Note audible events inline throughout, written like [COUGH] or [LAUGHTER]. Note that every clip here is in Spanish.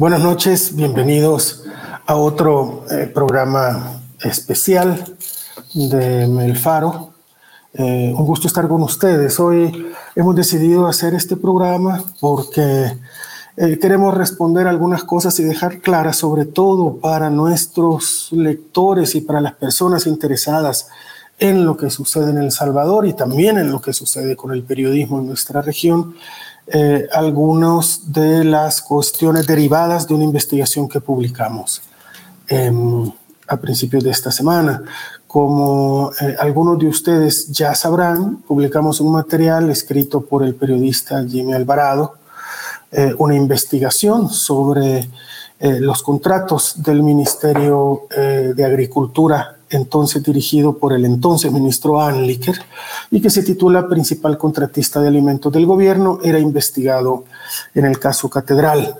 Buenas noches, bienvenidos a otro eh, programa especial de Melfaro. Eh, un gusto estar con ustedes. Hoy hemos decidido hacer este programa porque eh, queremos responder algunas cosas y dejar claras, sobre todo para nuestros lectores y para las personas interesadas en lo que sucede en El Salvador y también en lo que sucede con el periodismo en nuestra región eh, algunas de las cuestiones derivadas de una investigación que publicamos em, a principios de esta semana. Como eh, algunos de ustedes ya sabrán, publicamos un material escrito por el periodista Jimmy Alvarado, eh, una investigación sobre los contratos del Ministerio de Agricultura entonces dirigido por el entonces ministro Anliker y que se titula Principal Contratista de Alimentos del Gobierno, era investigado en el caso Catedral.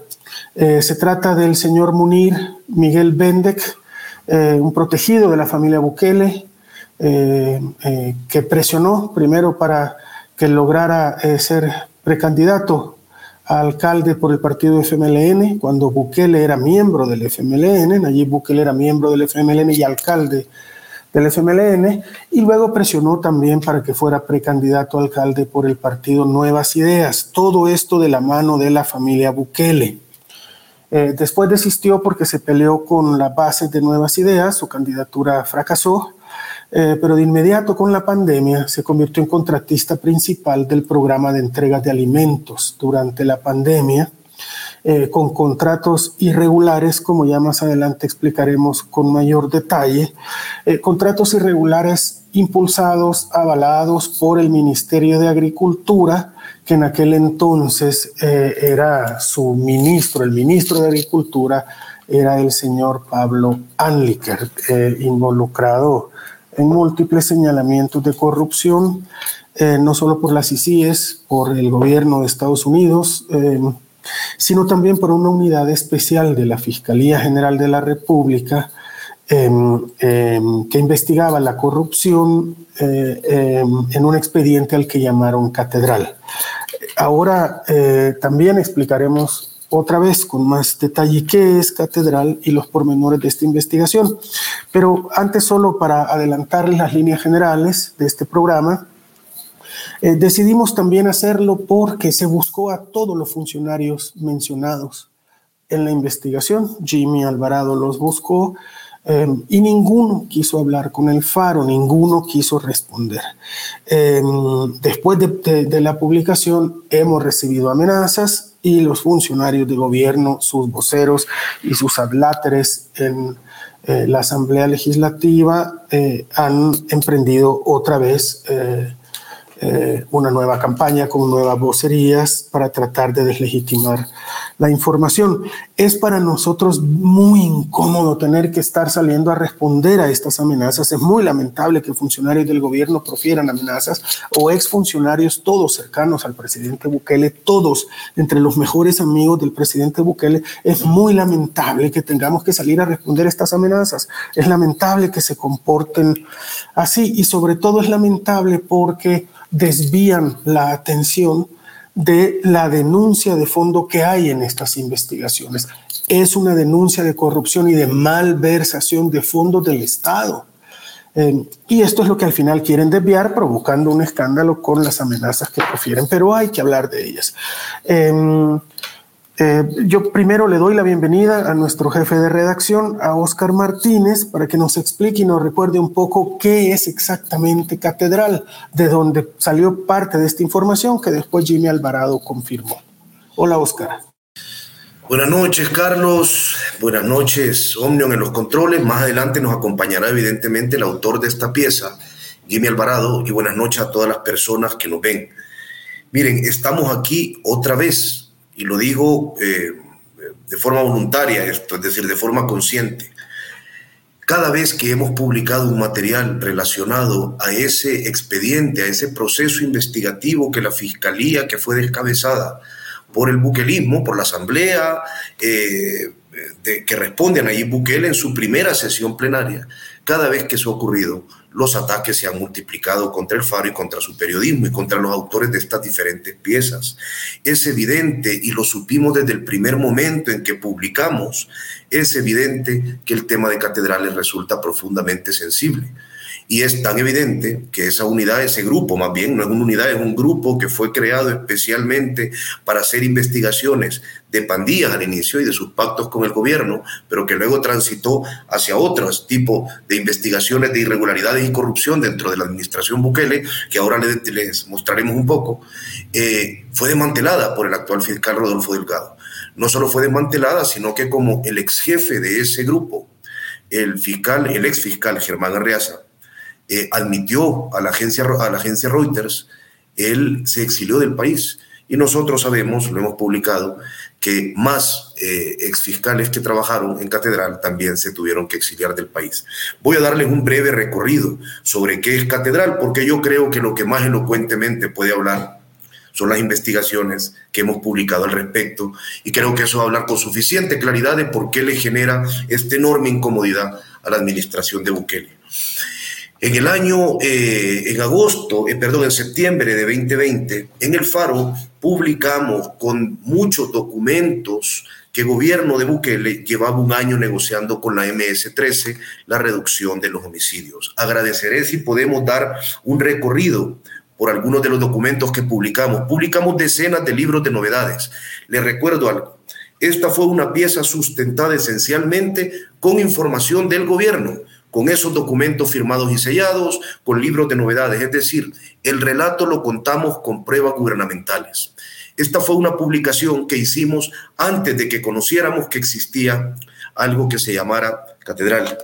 Eh, se trata del señor Munir Miguel Bendek, eh, un protegido de la familia Bukele, eh, que presionó primero para que lograra ser precandidato alcalde por el partido FMLN, cuando Bukele era miembro del FMLN, Nayib Bukele era miembro del FMLN y alcalde del FMLN, y luego presionó también para que fuera precandidato a alcalde por el partido Nuevas Ideas. Todo esto de la mano de la familia Bukele. Eh, después desistió porque se peleó con la base de Nuevas Ideas, su candidatura fracasó, eh, pero de inmediato con la pandemia se convirtió en contratista principal del programa de entrega de alimentos durante la pandemia, eh, con contratos irregulares, como ya más adelante explicaremos con mayor detalle, eh, contratos irregulares impulsados, avalados por el Ministerio de Agricultura, que en aquel entonces era su ministro, el ministro de Agricultura era el señor Pablo Anliker, involucrado en múltiples señalamientos de corrupción, eh, no solo por las ICIES, por el gobierno de Estados Unidos, eh, sino también por una unidad especial de la Fiscalía General de la República em, que investigaba la corrupción eh, en un expediente al que llamaron catedral. Ahora también explicaremos otra vez con más detalle qué es catedral y los pormenores de esta investigación. Pero antes solo para adelantar las líneas generales de este programa, eh, decidimos también hacerlo porque se buscó a todos los funcionarios mencionados en la investigación. Jimmy Alvarado los buscó em, y ninguno quiso hablar con el Faro, ninguno quiso responder. Em, después de la publicación hemos recibido amenazas, y los funcionarios de gobierno, sus voceros y sus adláteres en eh, la Asamblea Legislativa eh, han emprendido otra vez eh, eh, una nueva campaña con nuevas vocerías para tratar de deslegitimar la información. Es para nosotros muy incómodo tener que estar saliendo a responder a estas amenazas. Es muy lamentable que funcionarios del gobierno profieran amenazas o exfuncionarios todos cercanos al presidente Bukele, todos entre los mejores amigos del presidente Bukele. Es muy lamentable que tengamos que salir a responder a estas amenazas. Es lamentable que se comporten así y sobre todo es lamentable porque desvían la atención de la denuncia de fondo que hay en estas investigaciones. Es una denuncia de corrupción y de malversación de fondos del Estado. Eh, y esto es lo que al final quieren desviar, provocando un escándalo con las amenazas que prefieren, pero hay que hablar de ellas. Em, eh, yo primero le doy la bienvenida a nuestro jefe de redacción, a Oscar Martínez, para que nos explique y nos recuerde un poco qué es exactamente Catedral, de dónde salió parte de esta información que después Jimmy Alvarado confirmó. Hola, Oscar. Buenas noches, Carlos. Buenas noches, Omnion en los controles. Más adelante nos acompañará evidentemente el autor de esta pieza, Jimmy Alvarado, y buenas noches a todas las personas que nos ven. Miren, estamos aquí otra vez y lo digo eh, de forma voluntaria esto, es decir, de forma consciente. Cada vez que hemos publicado un material relacionado a ese expediente, a ese proceso investigativo que la Fiscalía, que fue descabezada por el buquelismo, por la Asamblea, eh, que responde a Nayib Bukele en su primera sesión plenaria, cada vez que eso ha ocurrido, los ataques se han multiplicado contra el Faro y contra su periodismo y contra los autores de estas diferentes piezas. Es evidente, y lo supimos desde el primer momento en que publicamos, es evidente que el tema de catedrales resulta profundamente sensible. Y es tan evidente que esa unidad, ese grupo, más bien, no es una unidad, es un grupo que fue creado especialmente para hacer investigaciones de pandillas al inicio y de sus pactos con el gobierno, pero que luego transitó hacia otros tipos de investigaciones de irregularidades y corrupción dentro de la administración Bukele, que ahora les, mostraremos un poco, eh, fue desmantelada por el actual fiscal Rodolfo Delgado. No solo fue desmantelada, sino que como el ex jefe de ese grupo, el fiscal, el ex fiscal Germán Arreaza, eh, admitió a la, agencia, a la agencia Reuters, él se exilió del país. Y nosotros sabemos, lo hemos publicado, que más eh, exfiscales que trabajaron en Catedral también se tuvieron que exiliar del país. Voy a darles un breve recorrido sobre qué es Catedral, porque yo creo que lo que más elocuentemente puede hablar son las investigaciones que hemos publicado al respecto y creo que eso va a hablar con suficiente claridad de por qué le genera esta enorme incomodidad a la administración de Bukele. En el año, eh, en agosto, eh, perdón, en septiembre de 2020, en el Faro publicamos con muchos documentos que el gobierno de Bukele llevaba un año negociando con la MS-13 la reducción de los homicidios. Agradeceré si podemos dar un recorrido por algunos de los documentos que publicamos. Publicamos decenas de libros de novedades. Les recuerdo algo. Esta fue una pieza sustentada esencialmente con información del gobierno con esos documentos firmados y sellados, con libros de novedades. Es decir, el relato lo contamos con pruebas gubernamentales. Esta fue una publicación que hicimos antes de que conociéramos que existía algo que se llamara catedral.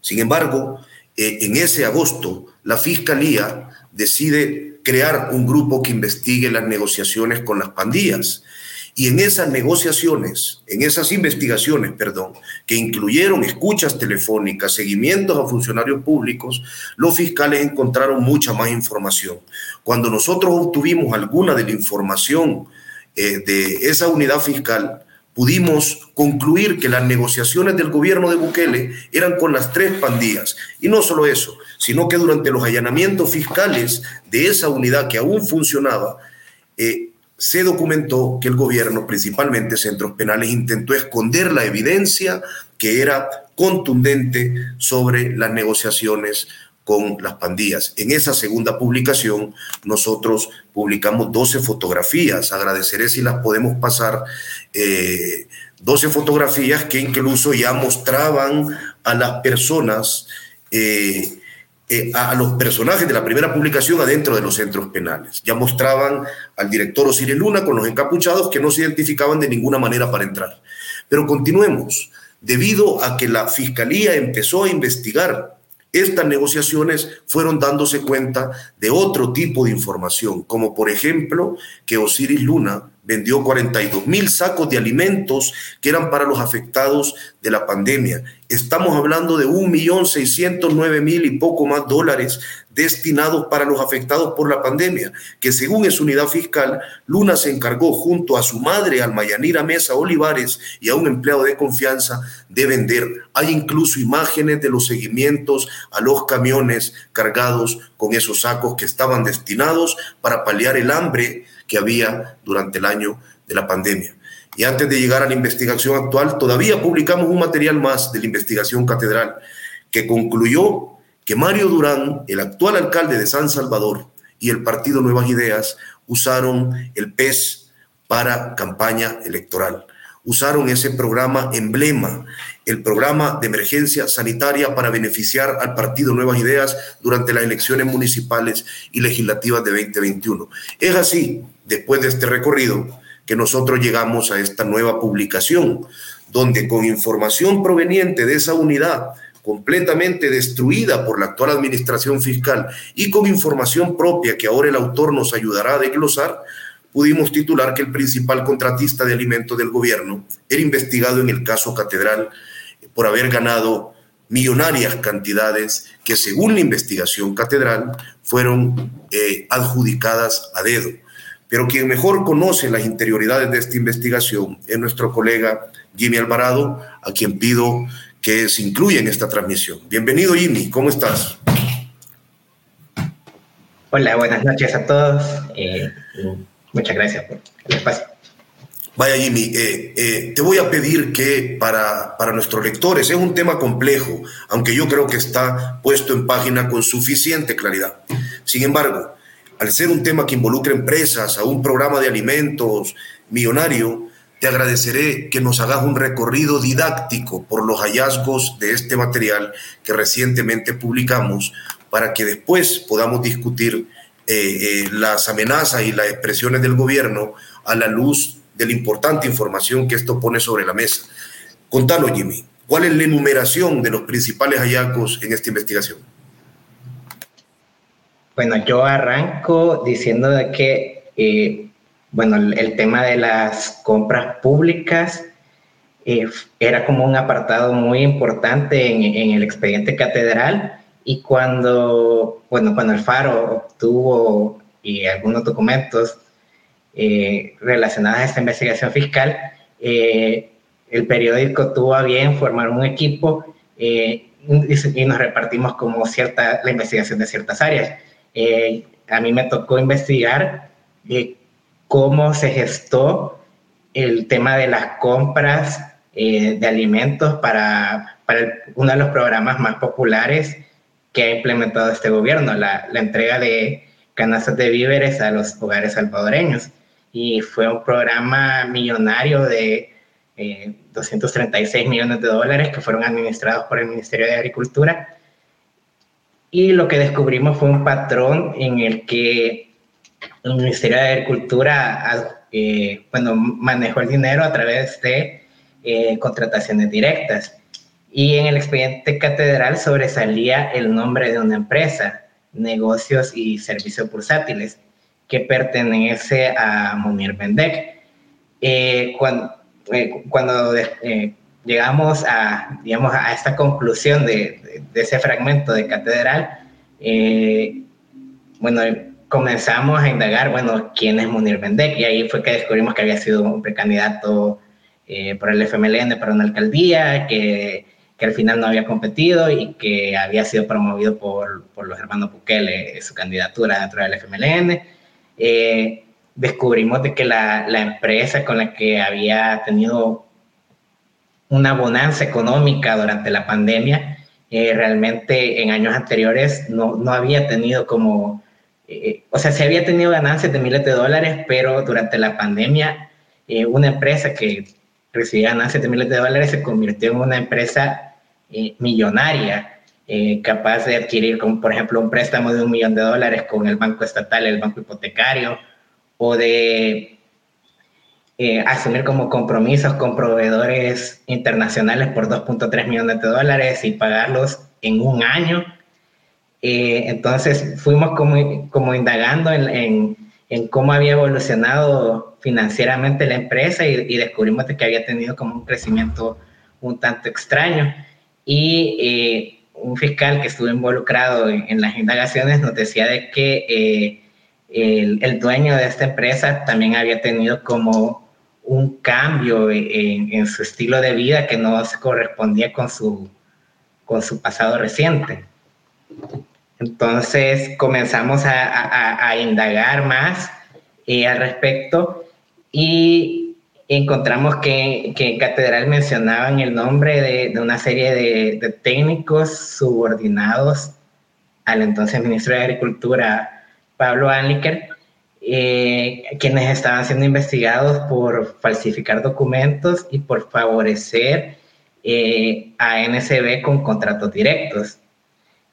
Sin embargo, eh, en ese agosto, la Fiscalía decide crear un grupo que investigue las negociaciones con las pandillas y en esas negociaciones, en esas investigaciones, perdón, que incluyeron escuchas telefónicas, seguimientos a funcionarios públicos, los fiscales encontraron mucha más información. Cuando nosotros obtuvimos alguna de la información eh, de esa unidad fiscal, pudimos concluir que las negociaciones del gobierno de Bukele eran con las tres pandillas. Y no solo eso, sino que durante los allanamientos fiscales de esa unidad que aún funcionaba, eh, se documentó que el gobierno, principalmente centros penales, intentó esconder la evidencia que era contundente sobre las negociaciones con las pandillas. En esa segunda publicación nosotros publicamos 12 fotografías. Agradeceré si las podemos pasar. 12 eh, fotografías que incluso ya mostraban a las personas eh, eh, a, los personajes de la primera publicación adentro de los centros penales. Ya mostraban al director Osiris Luna con los encapuchados que no se identificaban de ninguna manera para entrar. Pero continuemos. Debido a que la fiscalía empezó a investigar estas negociaciones fueron dándose cuenta de otro tipo de información, como por ejemplo que Osiris Luna vendió 42 mil sacos de alimentos que eran para los afectados de la pandemia. Estamos hablando de 1.609.000 y poco más dólares destinados para los afectados por la pandemia, que según es unidad fiscal, Luna se encargó junto a su madre, Almayanira Mesa Olivares, y a un empleado de confianza de vender. Hay incluso imágenes de los seguimientos a los camiones cargados con esos sacos que estaban destinados para paliar el hambre que había durante el año de la pandemia. Y antes de llegar a la investigación actual, todavía publicamos un material más de la investigación catedral que concluyó que Mario Durán, el actual alcalde de San Salvador, y el partido Nuevas Ideas usaron el PES para campaña electoral. Usaron ese programa emblema, el programa de emergencia sanitaria para beneficiar al partido Nuevas Ideas durante las elecciones municipales y legislativas de 2021. Es así después de este recorrido, que nosotros llegamos a esta nueva publicación, donde con información proveniente de esa unidad completamente destruida por la actual administración fiscal y con información propia que ahora el autor nos ayudará a desglosar, pudimos titular que el principal contratista de alimentos del gobierno era investigado en el caso Catedral por haber ganado millonarias cantidades que según la investigación catedral fueron eh, adjudicadas a dedo. Pero quien mejor conoce las interioridades de esta investigación es nuestro colega Jimmy Alvarado, a quien pido que se incluya en esta transmisión. Bienvenido Jimmy, ¿cómo estás? Hola, buenas noches a todos. Eh, muchas gracias por el espacio. Vaya Jimmy, eh, eh, te voy a pedir que para, para nuestros lectores, es un tema complejo, aunque yo creo que está puesto en página con suficiente claridad. Sin embargo, al ser un tema que involucra empresas, a un programa de alimentos millonario, te agradeceré que nos hagas un recorrido didáctico por los hallazgos de este material que recientemente publicamos para que después podamos discutir eh, las amenazas y las expresiones del gobierno a la luz de la importante información que esto pone sobre la mesa. Contanos, Jimmy, ¿cuál es la enumeración de los principales hallazgos en esta investigación? Bueno, yo arranco diciendo de que, eh, bueno, el, tema de las compras públicas eh, era como un apartado muy importante en, en, el expediente catedral y cuando, bueno, cuando el Faro obtuvo y algunos documentos eh, relacionadas a esta investigación fiscal, eh, el periódico tuvo a bien formar un equipo eh, y, nos repartimos como cierta, la investigación de ciertas áreas. A mí me tocó investigar cómo se gestó el tema de las compras de alimentos para, uno de los programas más populares que ha implementado este gobierno, la, entrega de canastas de víveres a los hogares salvadoreños y fue un programa millonario de 236 eh, millones de dólares que fueron administrados por el Ministerio de Agricultura. Y lo que descubrimos fue un patrón en el que el Ministerio de Agricultura eh, bueno, manejó el dinero a través de eh, contrataciones directas. Y en el expediente catedral sobresalía el nombre de una empresa, negocios y servicios bursátiles que pertenece a Munir Bendek. Eh, cuando, eh, cuando eh, llegamos a, digamos, a esta conclusión de, de, ese fragmento de catedral, bueno, comenzamos a indagar, bueno, quién es Munir Bendek, y ahí fue que descubrimos que había sido un precandidato por el FMLN para una alcaldía, que, que, al final no había competido y que había sido promovido por, por los hermanos Bukele, su candidatura dentro del FMLN. Eh, descubrimos de que la, la, empresa con la que había tenido una bonanza económica durante la pandemia, eh, realmente en años anteriores no, no había tenido como, eh, o sea, se había tenido ganancias de miles de dólares, pero durante la pandemia una empresa que recibía ganancias de miles de dólares se convirtió en una empresa millonaria eh, capaz de adquirir, como por ejemplo, un préstamo de un millón de dólares con el banco estatal, el banco hipotecario, o de eh, asumir como compromisos con proveedores internacionales por 2.3 millones de dólares y pagarlos en un año. Eh, entonces fuimos como, como indagando en, en, cómo había evolucionado financieramente la empresa y, y, descubrimos que había tenido como un crecimiento un tanto extraño. Y un fiscal que estuvo involucrado en, las indagaciones nos decía de que eh, el, dueño de esta empresa también había tenido como un cambio en, su estilo de vida que no se correspondía con su, con su pasado reciente. Entonces comenzamos a, indagar más eh, al respecto y encontramos que, que, en Catedral mencionaban el nombre de, una serie de, de, técnicos subordinados al entonces ministro de Agricultura, Pablo Anliker, eh, quienes estaban siendo investigados por falsificar documentos y por favorecer eh, a NSB con contratos directos.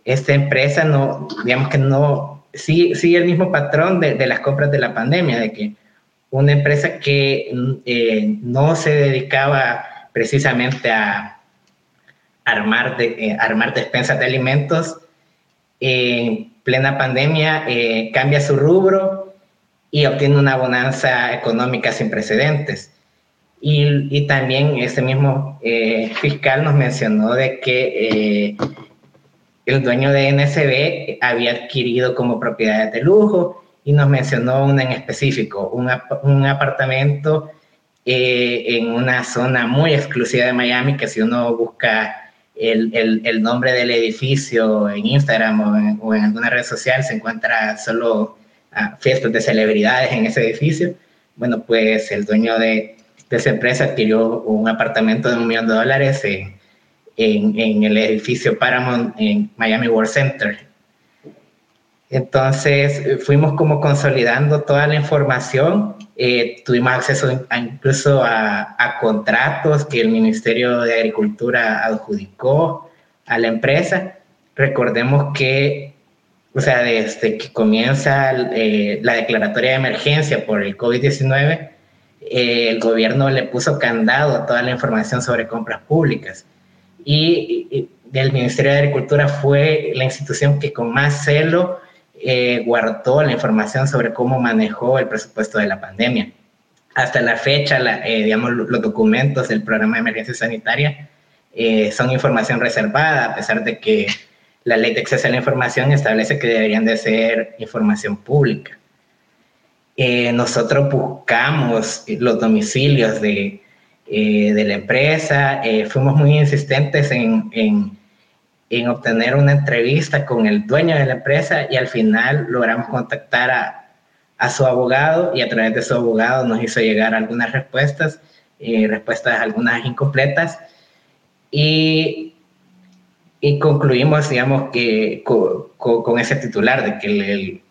Esta empresa no, digamos que no, sigue, sigue el mismo patrón de, de las compras de la pandemia, de que una empresa que eh, no se dedicaba precisamente a armar, de, eh, armar despensas de alimentos, en plena pandemia eh, cambia su rubro y obtiene una bonanza económica sin precedentes. Y, y también ese mismo eh, fiscal nos mencionó de que eh, el dueño de NSB había adquirido como propiedades de lujo y nos mencionó una en específico, un, un apartamento eh, en una zona muy exclusiva de Miami, que si uno busca el, el, el nombre del edificio en Instagram o en, o en, alguna red social, se encuentra solo ah, fiestas de celebridades en ese edificio. Bueno, pues el dueño de, de esa empresa adquirió un apartamento de un millón de dólares en, en, en, el edificio Paramount en Miami World Center. Entonces fuimos como consolidando toda la información eh, tuvimos acceso a, incluso a, a, contratos que el Ministerio de Agricultura adjudicó a la empresa. Recordemos que, o sea, desde que comienza eh, la declaratoria de emergencia por el COVID-19, eh, el gobierno le puso candado a toda la información sobre compras públicas. Y, y el Ministerio de Agricultura fue la institución que con más celo eh, guardó la información sobre cómo manejó el presupuesto de la pandemia. Hasta la fecha, la, eh, digamos, los documentos del programa de emergencia sanitaria eh, son información reservada, a pesar de que la ley de acceso a la información establece que deberían de ser información pública. Eh, nosotros buscamos los domicilios de, eh, de la empresa, fuimos muy insistentes en, en en obtener una entrevista con el dueño de la empresa y al final logramos contactar a, a su abogado y a través de su abogado nos hizo llegar algunas respuestas, eh, respuestas algunas incompletas y, y concluimos, digamos, que con, con, ese titular de que el,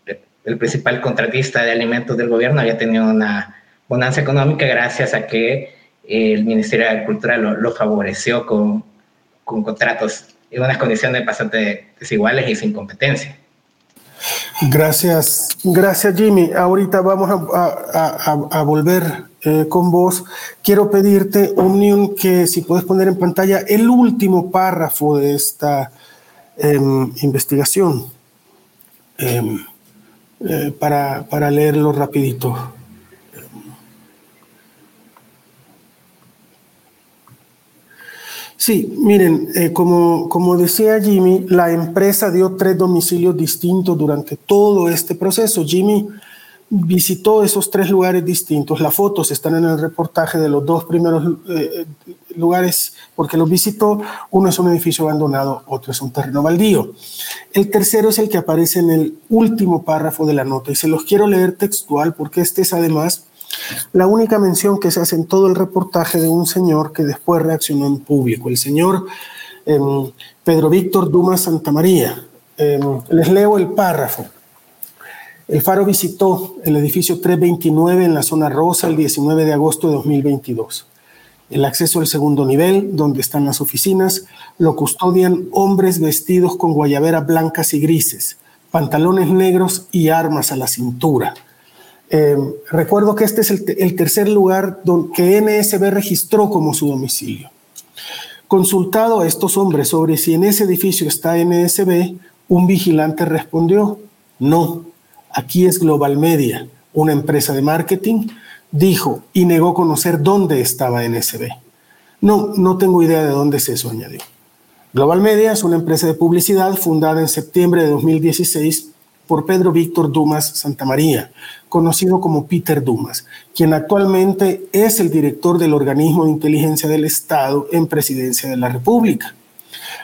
el, el, principal contratista de alimentos del gobierno había tenido una bonanza económica gracias a que el Ministerio de Agricultura lo, lo favoreció con, con contratos en unas condiciones bastante desiguales y sin competencia. Gracias, gracias Jimmy. Ahorita vamos a, a, a volver eh, con vos. Quiero pedirte, Omnium, que si puedes poner en pantalla el último párrafo de esta eh, investigación eh, para, para leerlo rapidito. Sí, miren, eh, como, como decía Jimmy, la empresa dio tres domicilios distintos durante todo este proceso. Jimmy visitó esos tres lugares distintos. Las fotos están en el reportaje de los dos primeros eh, lugares porque los visitó. Uno es un edificio abandonado, otro es un terreno baldío. El tercero es el que aparece en el último párrafo de la nota y se los quiero leer textual porque este es además la única mención que se hace en todo el reportaje de un señor que después reaccionó en público, el señor eh, Pedro Víctor Dumas Santamaría. Eh, les leo el párrafo. El Faro visitó el edificio 329 en la zona rosa el 19 de agosto de 2022. El acceso al segundo nivel, donde están las oficinas, lo custodian hombres vestidos con guayaberas blancas y grises, pantalones negros y armas a la cintura. Eh, recuerdo que este es el, el tercer lugar don, que NSB registró como su domicilio. Consultado a estos hombres sobre si en ese edificio está NSB, un vigilante respondió, no, aquí es Global Media, una empresa de marketing, dijo y negó conocer dónde estaba NSB. No, no tengo idea de dónde es eso, añadió. Global Media es una empresa de publicidad fundada en septiembre de 2016 por Pedro Víctor Dumas Santamaría, conocido como Peter Dumas, quien actualmente es el director del organismo de inteligencia del Estado en Presidencia de la República.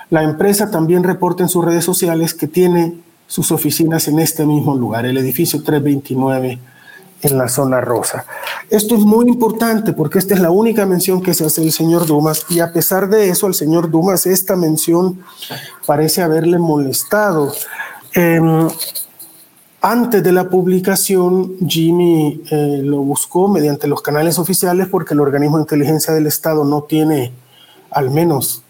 La empresa también reporta en sus redes sociales que tiene sus oficinas en este mismo lugar, el edificio 329 en la zona rosa. Esto es muy importante porque esta es la única mención que se hace del señor Dumas y a pesar de eso al señor Dumas esta mención parece haberle molestado. Eh, antes de la publicación, Jimmy eh, lo buscó mediante los canales oficiales porque el organismo de inteligencia del Estado no tiene, al menos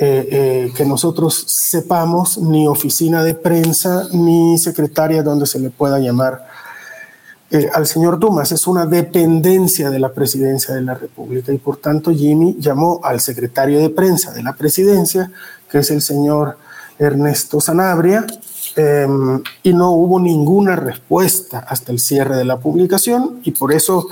eh, eh, que nosotros sepamos, ni oficina de prensa ni secretaria donde se le pueda llamar eh, al señor Dumas. Es una dependencia de la presidencia de la República y por tanto Jimmy llamó al secretario de prensa de la presidencia, que es el señor Ernesto Sanabria, em, y no hubo ninguna respuesta hasta el cierre de la publicación y por eso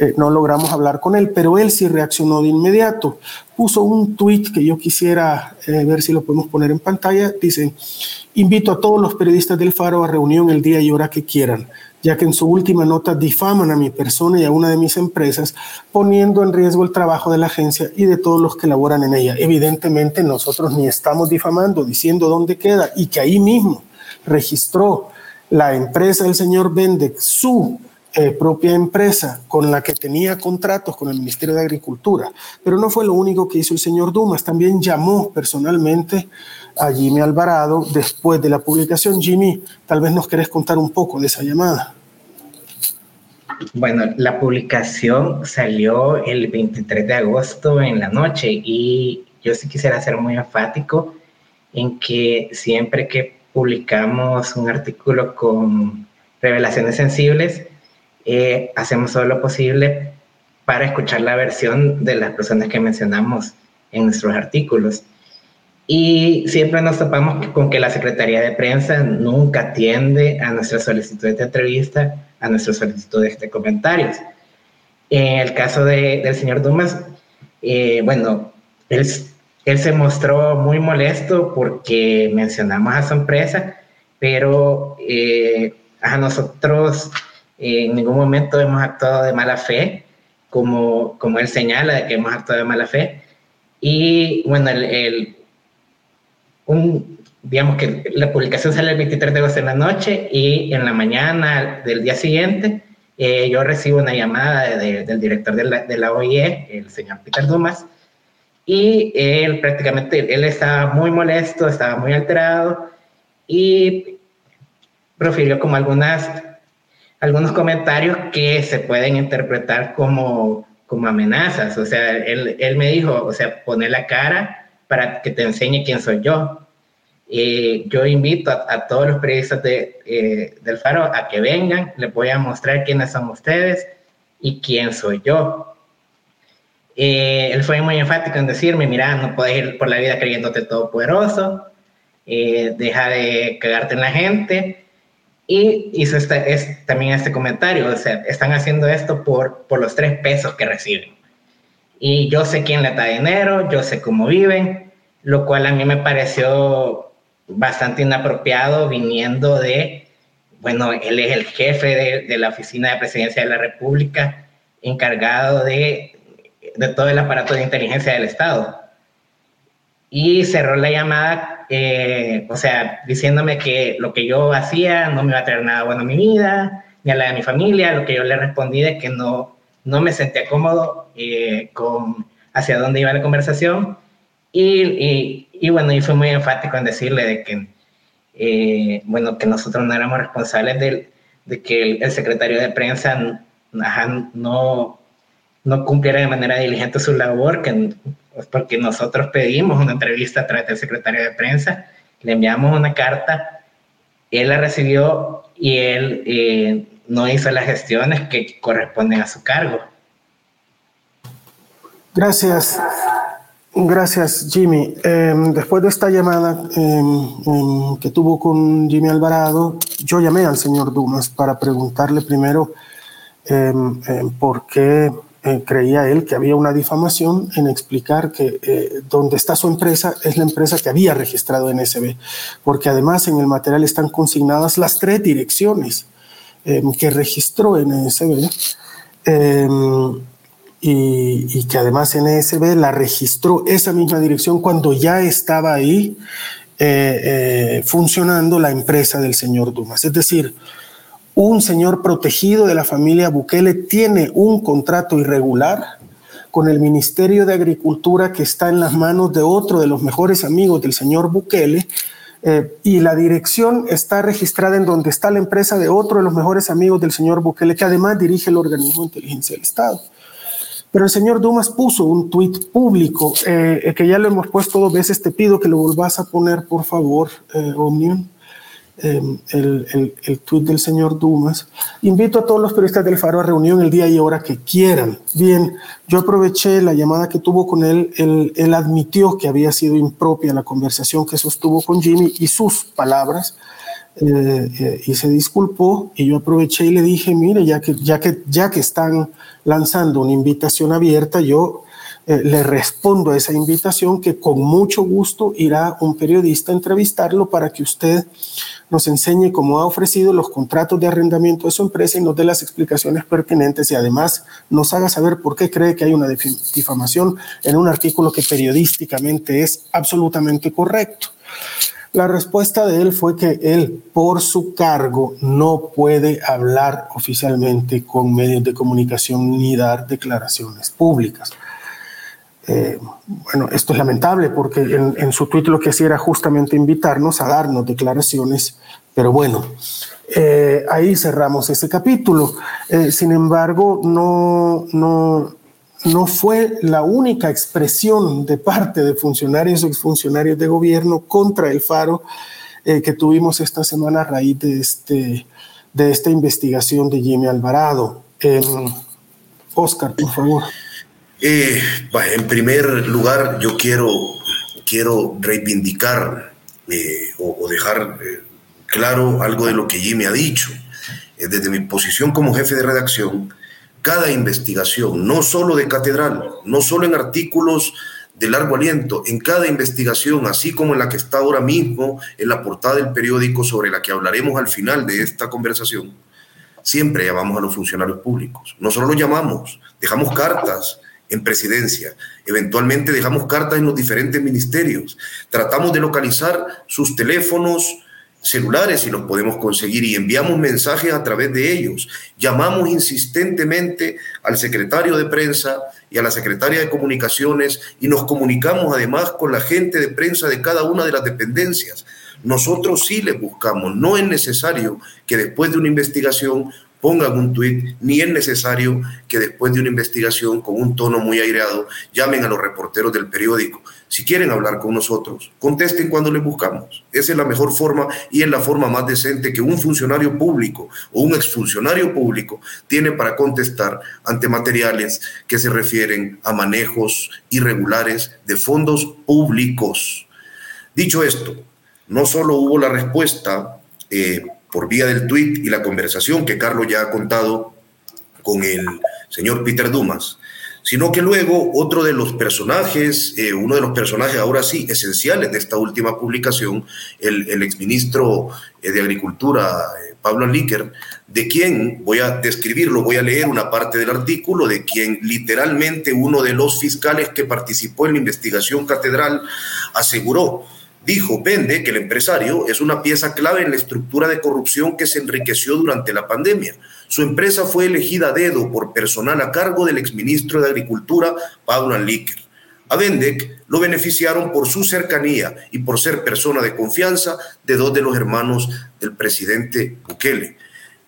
eh, no logramos hablar con él, pero él sí reaccionó de inmediato. Puso un tweet que yo quisiera eh, ver si lo podemos poner en pantalla. Dice, invito a todos los periodistas del Faro a reunión el día y hora que quieran ya que en su última nota difaman a mi persona y a una de mis empresas, poniendo en riesgo el trabajo de la agencia y de todos los que laboran en ella. Evidentemente nosotros ni estamos difamando, diciendo dónde queda y que ahí mismo registró la empresa del señor Bendek su eh, propia empresa con la que tenía contratos con el Ministerio de Agricultura. Pero no fue lo único que hizo el señor Dumas, también llamó personalmente a Jimmy Alvarado después de la publicación. Jimmy, tal vez nos querés contar un poco de esa llamada. Bueno, la publicación salió el 23 de agosto en la noche y yo sí quisiera ser muy enfático en que siempre que publicamos un artículo con revelaciones sensibles, eh, hacemos todo lo posible para escuchar la versión de las personas que mencionamos en nuestros artículos. Y siempre nos topamos con que la Secretaría de Prensa nunca atiende a nuestras solicitudes de entrevista, a nuestras solicitudes de comentarios. En el caso de, del señor Dumas, eh, bueno, él, él se mostró muy molesto porque mencionamos a su empresa, pero eh, a nosotros en ningún momento hemos actuado de mala fe, como, como él señala de que hemos actuado de mala fe. Y bueno, el, el digamos que la publicación sale el 23 de agosto en la noche y en la mañana del día siguiente eh, yo recibo una llamada del director de la, de la, OIE, el señor Peter Dumas, y él prácticamente, él estaba muy molesto, estaba muy alterado y profirió como algunas, algunos comentarios que se pueden interpretar como, como amenazas. O sea, él, él me dijo, o sea, pone la cara para que te enseñe quién soy yo. Eh, yo invito a, todos los periodistas de, eh, del Faro a que vengan, les voy a mostrar quiénes son ustedes y quién soy yo. Eh, él fue muy enfático en decirme, mira, no puedes ir por la vida creyéndote todopoderoso, deja de cagarte en la gente. Y hizo este, es, también este comentario, o sea, están haciendo esto por, por los tres pesos que reciben. Y yo sé quién le da dinero, yo sé cómo viven, lo cual a mí me pareció bastante inapropiado viniendo de, bueno, él es el jefe de, la Oficina de Presidencia de la República, encargado de, de, todo el aparato de inteligencia del Estado. Y cerró la llamada, eh, o sea, diciéndome que lo que yo hacía no me iba a traer nada bueno a mi vida, ni a la de mi familia, lo que yo le respondí de que no, no me sentía cómodo eh, con hacia dónde iba la conversación. y, y bueno, y fue muy enfático en decirle de que, eh, bueno, que nosotros no éramos responsables de, de que el, secretario de prensa no, no cumpliera de manera diligente su labor, que, pues, porque nosotros pedimos una entrevista a través del secretario de prensa, le enviamos una carta, él la recibió y él eh, no hizo las gestiones que corresponden a su cargo. Gracias. Gracias, Jimmy. Em, después de esta llamada em, em, que tuvo con Jimmy Alvarado, yo llamé al señor Dumas para preguntarle primero por qué eh, creía él que había una difamación en explicar que eh, donde está su empresa es la empresa que había registrado en SB, porque además en el material están consignadas las tres direcciones que registró en SB y, que además NSB la registró esa misma dirección cuando ya estaba ahí eh, eh, funcionando la empresa del señor Dumas. Es decir, un señor protegido de la familia Bukele tiene un contrato irregular con el Ministerio de Agricultura que está en las manos de otro de los mejores amigos del señor Bukele, eh, y la dirección está registrada en donde está la empresa de otro de los mejores amigos del señor Bukele, que además dirige el organismo de inteligencia del Estado. Pero el señor Dumas puso un tuit público eh, eh, que ya lo hemos puesto dos veces. Te pido que lo volvás a poner, por favor, eh, Omnium, em, el, el, el tuit del señor Dumas. Invito a todos los periodistas del Faro a reunión el día y hora que quieran. Bien, yo aproveché la llamada que tuvo con él. Él, él admitió que había sido impropia la conversación que sostuvo con Jimmy y sus palabras eh, y se disculpó y yo aproveché y le dije, mire, ya que, ya que, ya que están lanzando una invitación abierta, yo eh, le respondo a esa invitación que con mucho gusto irá un periodista a entrevistarlo para que usted nos enseñe cómo ha ofrecido los contratos de arrendamiento de su empresa y nos dé las explicaciones pertinentes y además nos haga saber por qué cree que hay una difamación en un artículo que periodísticamente es absolutamente correcto. La respuesta de él fue que él, por su cargo, no puede hablar oficialmente con medios de comunicación ni dar declaraciones públicas. Eh, bueno, esto es lamentable porque en, su tweet lo que hacía era justamente invitarnos a darnos declaraciones, pero bueno, eh, ahí cerramos ese capítulo. Eh, sin embargo, no, no, no fue la única expresión de parte de funcionarios o exfuncionarios de gobierno contra el Faro que tuvimos esta semana a raíz de, este, de esta investigación de Jimmy Alvarado. Oscar, por favor. Eh, en primer lugar, yo quiero, quiero reivindicar eh, o, dejar claro algo de lo que Jimmy ha dicho. desde mi posición como jefe de redacción, cada investigación, no solo de catedral, no solo en artículos de largo aliento, en cada investigación, así como en la que está ahora mismo en la portada del periódico sobre la que hablaremos al final de esta conversación, siempre llamamos a los funcionarios públicos. No solo los llamamos, dejamos cartas en presidencia, eventualmente dejamos cartas en los diferentes ministerios, tratamos de localizar sus teléfonos, celulares si los podemos conseguir y enviamos mensajes a través de ellos. Llamamos insistentemente al secretario de prensa y a la secretaria de comunicaciones y nos comunicamos además con la gente de prensa de cada una de las dependencias. Nosotros sí les buscamos. No es necesario que después de una investigación pongan un tuit, ni es necesario que después de una investigación con un tono muy aireado llamen a los reporteros del periódico. Si quieren hablar con nosotros, contesten cuando les buscamos. Esa es la mejor forma y es la forma más decente que un funcionario público o un exfuncionario público tiene para contestar ante materiales que se refieren a manejos irregulares de fondos públicos. Dicho esto, no solo hubo la respuesta eh, por vía del tuit y la conversación que Carlos ya ha contado con el señor Peter Dumas, sino que luego otro de los personajes, eh, uno de los personajes ahora sí esenciales de esta última publicación, el, el exministro eh, de Agricultura, eh, Pablo Líquer, de quien voy a describirlo, voy a leer una parte del artículo, de quien literalmente uno de los fiscales que participó en la investigación catedral aseguró Dijo Pende que el empresario es una pieza clave en la estructura de corrupción que se enriqueció durante la pandemia. Su empresa fue elegida a dedo por personal a cargo del exministro de Agricultura, Pablo Anlíquer. A Bendek lo beneficiaron por su cercanía y por ser persona de confianza de dos de los hermanos del presidente Bukele.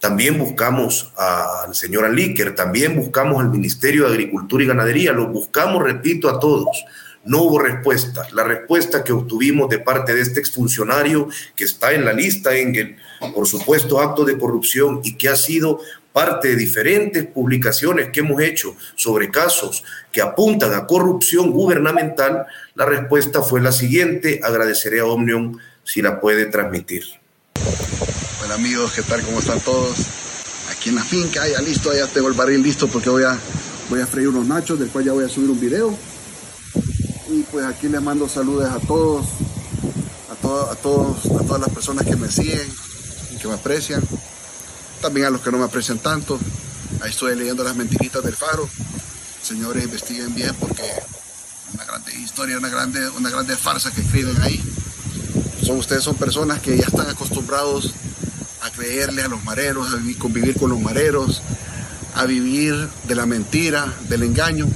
También buscamos al señor Anlíquer, también buscamos al Ministerio de Agricultura y Ganadería, los buscamos, repito, a todos no hubo respuesta. La respuesta que obtuvimos de parte de este exfuncionario que está en la lista en por supuesto, acto de corrupción y que ha sido parte de diferentes publicaciones que hemos hecho sobre casos que apuntan a corrupción gubernamental, la respuesta fue la siguiente. Agradeceré a Omnium si la puede transmitir. Hola amigos, ¿qué tal? ¿Cómo están todos? Aquí en la finca, ya listo, ya tengo el barril listo porque voy a, voy a freír unos nachos, del cual ya voy a subir un video y pues aquí les mando saludos a todos, a, a, todos, a todas las personas que me siguen y que me aprecian, también a los que no me aprecian tanto. Ahí estoy leyendo las mentiritas del faro. Señores, investiguen bien porque una grande historia, una grande, una grande farsa que escriben ahí. Son, ustedes son personas que ya están acostumbrados a creerle a los mareros, a vivir, convivir con los mareros, a vivir de la mentira, del engaño.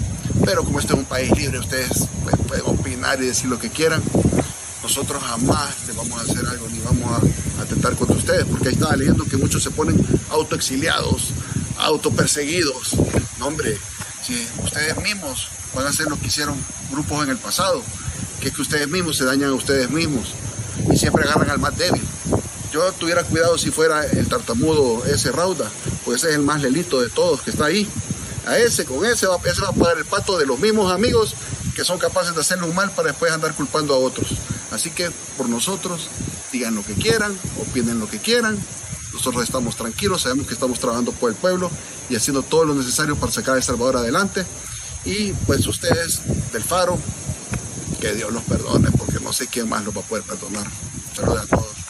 Pero como este es un país libre, ustedes pueden opinar y decir lo que quieran. Nosotros jamás le vamos a hacer algo ni vamos a atentar contra ustedes, porque ahí estaba leyendo que muchos se ponen autoexiliados, autoperseguidos. No, hombre, si ustedes mismos van a hacer lo que hicieron grupos en el pasado, que es que ustedes mismos se dañan a ustedes mismos y siempre agarran al más débil. Yo tuviera cuidado si fuera el tartamudo ese Rauda, pues ese es el más lelito de todos que está ahí a ese, con ese va, ese va a pagar el pato de los mismos amigos que son capaces de hacerle un mal para después andar culpando a otros. Así que por nosotros digan lo que quieran, opinen lo que quieran. Nosotros estamos tranquilos, sabemos que estamos trabajando por el pueblo y haciendo todo lo necesario para sacar a El Salvador adelante. Y pues ustedes del Faro, que Dios los perdone, porque no sé quién más los va a poder perdonar. Saludos a todos.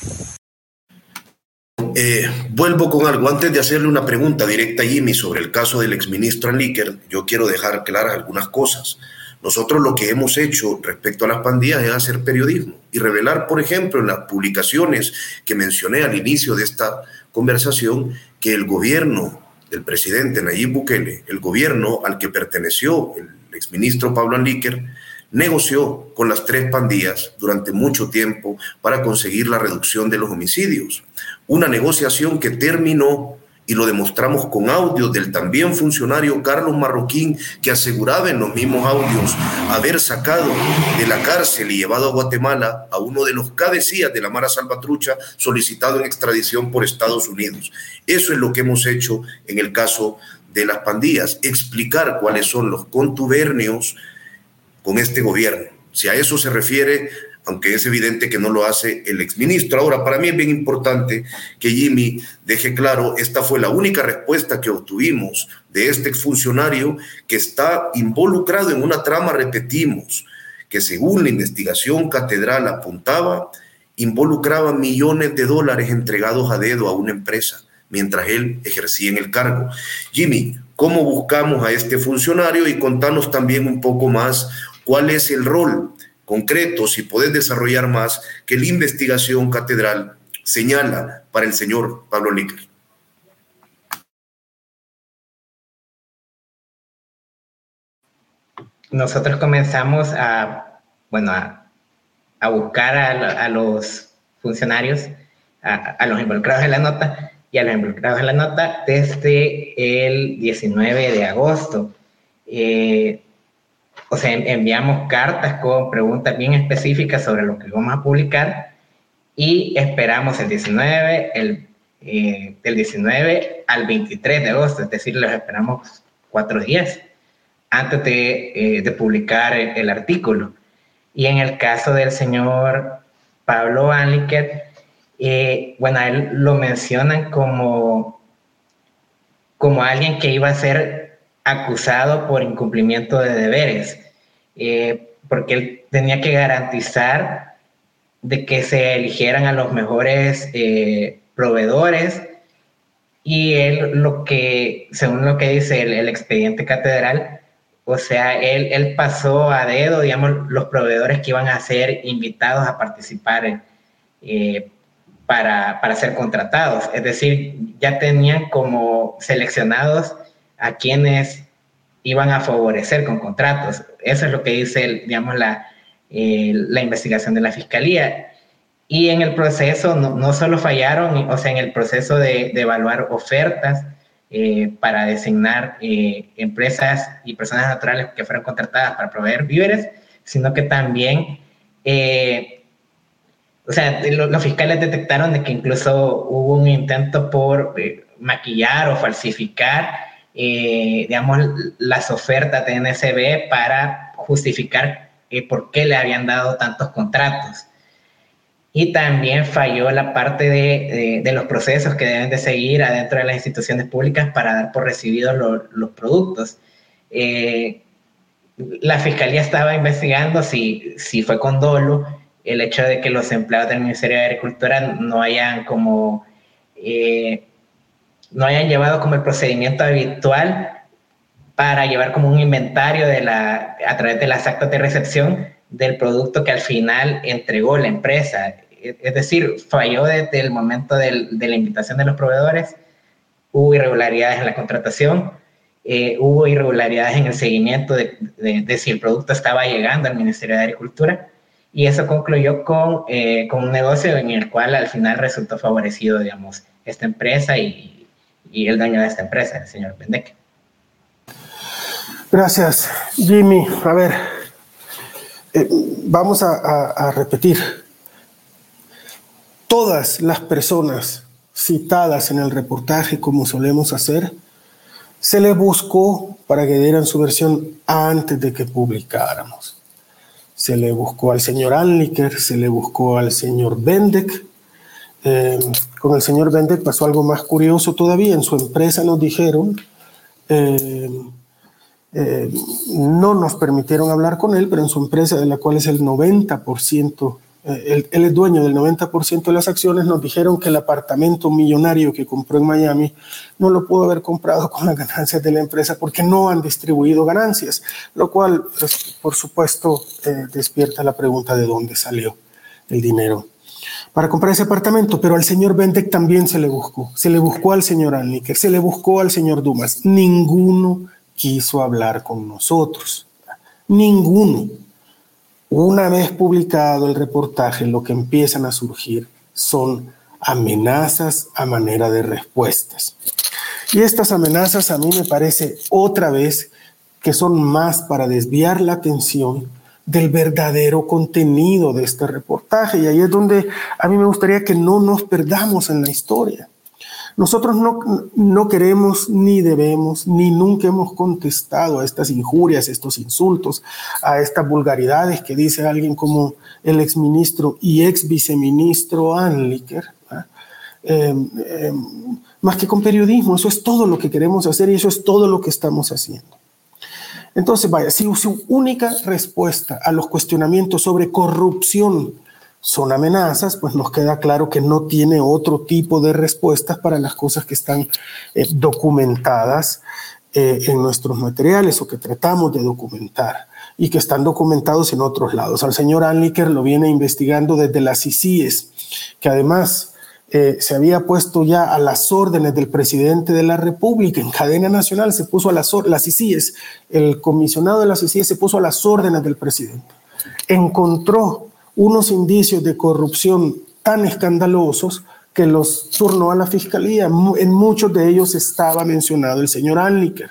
Eh, vuelvo con algo. Antes de hacerle una pregunta directa a Jimmy sobre el caso del exministro Anliker, yo quiero dejar claras algunas cosas. Nosotros lo que hemos hecho respecto a las pandillas es hacer periodismo y revelar, por ejemplo, en las publicaciones que mencioné al inicio de esta conversación, que el gobierno del presidente Nayib Bukele, el gobierno al que perteneció el exministro Pablo Anlíquer, negoció con las tres pandillas durante mucho tiempo para conseguir la reducción de los homicidios. Una negociación que terminó y lo demostramos con audios del también funcionario Carlos Marroquín, que aseguraba en los mismos audios haber sacado de la cárcel y llevado a Guatemala a uno de los cabecillas de la Mara Salvatrucha solicitado en extradición por Estados Unidos. Eso es lo que hemos hecho en el caso de las pandillas, explicar cuáles son los contubernios con este gobierno. Si a eso se refiere, aunque es evidente que no lo hace el exministro. Ahora, para mí es bien importante que Jimmy deje claro, esta fue la única respuesta que obtuvimos de este exfuncionario que está involucrado en una trama, repetimos, que según la investigación catedral apuntaba, involucraba millones de dólares entregados a dedo a una empresa mientras él ejercía en el cargo. Jimmy, ¿cómo buscamos a este funcionario? Y contanos también un poco más cuál es el rol concretos si podés desarrollar más que la investigación catedral señala para el señor Pablo Níquel. Nosotros comenzamos a, bueno, a, buscar a, los funcionarios, a, los involucrados en la nota y a los involucrados en la nota desde el 19 de agosto. Eh, o sea, enviamos cartas con preguntas bien específicas sobre lo que vamos a publicar y esperamos el 19, el, eh, del 19 al 23 de agosto, es decir, los esperamos cuatro días antes de, eh, publicar el, artículo. Y en el caso del señor Pablo Anliker, eh, bueno, a él lo mencionan como, como alguien que iba a ser acusado por incumplimiento de deberes, eh, porque él tenía que garantizar de que se eligieran a los mejores eh, proveedores y él lo que, según lo que dice el, expediente catedral, o sea, él, él, pasó a dedo, digamos, los proveedores que iban a ser invitados a participar eh, para, para ser contratados. Es decir, ya tenían como seleccionados a quienes iban a favorecer con contratos. Eso es lo que dice, digamos, la, eh, la investigación de la fiscalía. Y en el proceso no, no solo fallaron, o sea, en el proceso de, de evaluar ofertas eh, para designar eh, empresas y personas naturales que fueron contratadas para proveer víveres, sino que también, o sea, los fiscales detectaron de que incluso hubo un intento por maquillar o falsificar eh, digamos, las ofertas de NSB para justificar eh, por qué le habían dado tantos contratos. Y también falló la parte de, de, los procesos que deben de seguir adentro de las instituciones públicas para dar por recibidos los productos. Eh, la fiscalía estaba investigando si, si fue con dolo el hecho de que los empleados del Ministerio de Agricultura no hayan como no hayan llevado como el procedimiento habitual para llevar como un inventario de la, a través de las actas de recepción del producto que al final entregó la empresa. Es decir, falló desde el momento de la invitación de los proveedores, hubo irregularidades en la contratación, eh, hubo irregularidades en el seguimiento de, de, si el producto estaba llegando al Ministerio de Agricultura y eso concluyó con, eh, con un negocio en el cual al final resultó favorecido, digamos, esta empresa y, y el daño de esta empresa, el señor Pendeque. Gracias, Jimmy. A ver, eh, vamos a, repetir. Todas las personas citadas en el reportaje, como solemos hacer, se les buscó para que dieran su versión antes de que publicáramos. se le buscó al señor Anliker, se le buscó al señor Bendek. Eh, con el señor Bendek pasó algo más curioso todavía. En su empresa nos dijeron, eh, eh, no nos permitieron hablar con él, pero en su empresa, de la cual es el 90% él, es dueño del 90% de las acciones, nos dijeron que el apartamento millonario que compró en Miami no lo pudo haber comprado con las ganancias de la empresa porque no han distribuido ganancias, lo cual, pues, por supuesto, eh, despierta la pregunta de dónde salió el dinero para comprar ese apartamento, pero al señor Bendek también se le buscó, se le buscó al señor Anliker, se le buscó al señor Dumas, ninguno quiso hablar con nosotros, ninguno. Una vez publicado el reportaje, lo que empiezan a surgir son amenazas a manera de respuestas. Y estas amenazas a mí me parece otra vez que son más para desviar la atención del verdadero contenido de este reportaje. Y ahí es donde a mí me gustaría que no nos perdamos en la historia. Nosotros no, queremos ni debemos ni nunca hemos contestado a estas injurias, estos insultos, a estas vulgaridades que dice alguien como el exministro y ex viceministro Anliker. Em, em, más que con periodismo, eso es todo lo que queremos hacer y eso es todo lo que estamos haciendo. Entonces, vaya, si su única respuesta a los cuestionamientos sobre corrupción son amenazas, pues nos queda claro que no tiene otro tipo de respuestas para las cosas que están eh, documentadas eh, en nuestros materiales o que tratamos de documentar y que están documentados en otros lados. Al señor Anliker lo viene investigando desde las ICIES, que además eh, se había puesto ya a las órdenes del presidente de la República en cadena nacional, se puso a las, las ICIES, el comisionado de las ICIES se puso a las órdenes del presidente. Encontró unos indicios de corrupción tan escandalosos que los turnó a la fiscalía. En muchos de ellos estaba mencionado el señor Anliker.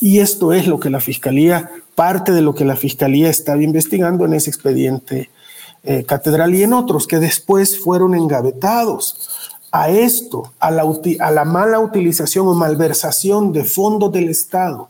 Y esto es lo que la fiscalía, parte de lo que la fiscalía estaba investigando en ese expediente eh, catedral y en otros que después fueron engavetados. A esto, a la, mala utilización o malversación de fondos del Estado,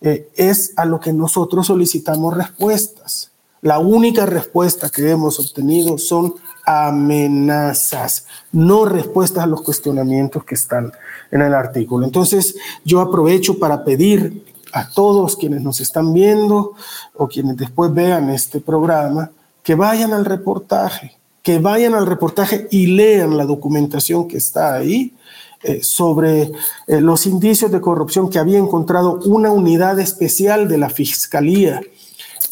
eh, es a lo que nosotros solicitamos respuestas. La única respuesta que hemos obtenido son amenazas, no respuestas a los cuestionamientos que están en el artículo. Entonces, yo aprovecho para pedir a todos quienes nos están viendo o quienes después vean este programa, que vayan al reportaje, que vayan al reportaje y lean la documentación que está ahí eh, sobre eh, los indicios de corrupción que había encontrado una unidad especial de la Fiscalía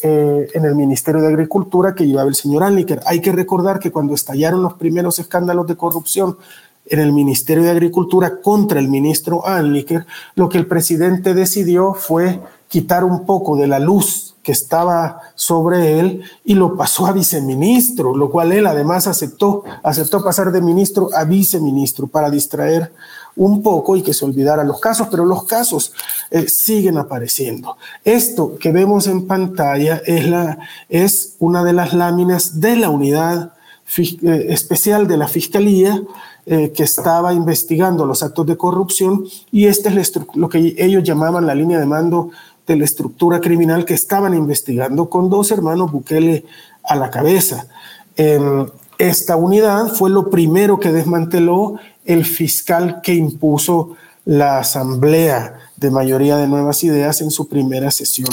eh, en el Ministerio de Agricultura que llevaba el señor Anliker. Hay que recordar que cuando estallaron los primeros escándalos de corrupción en el Ministerio de Agricultura contra el ministro Anliker, lo que el presidente decidió fue quitar un poco de la luz que estaba sobre él y lo pasó a viceministro, lo cual él además aceptó, aceptó pasar de ministro a viceministro para distraer un poco y que se olvidaran los casos, pero los casos eh, siguen apareciendo. Esto que vemos en pantalla es, la, es una de las láminas de la unidad eh, especial de la Fiscalía eh, que estaba investigando los actos de corrupción y este es lo que ellos llamaban la línea de mando de la estructura criminal que estaban investigando con dos hermanos Bukele a la cabeza. Em, esta unidad fue lo primero que desmanteló el fiscal que impuso la Asamblea de Mayoría de Nuevas Ideas en su primera sesión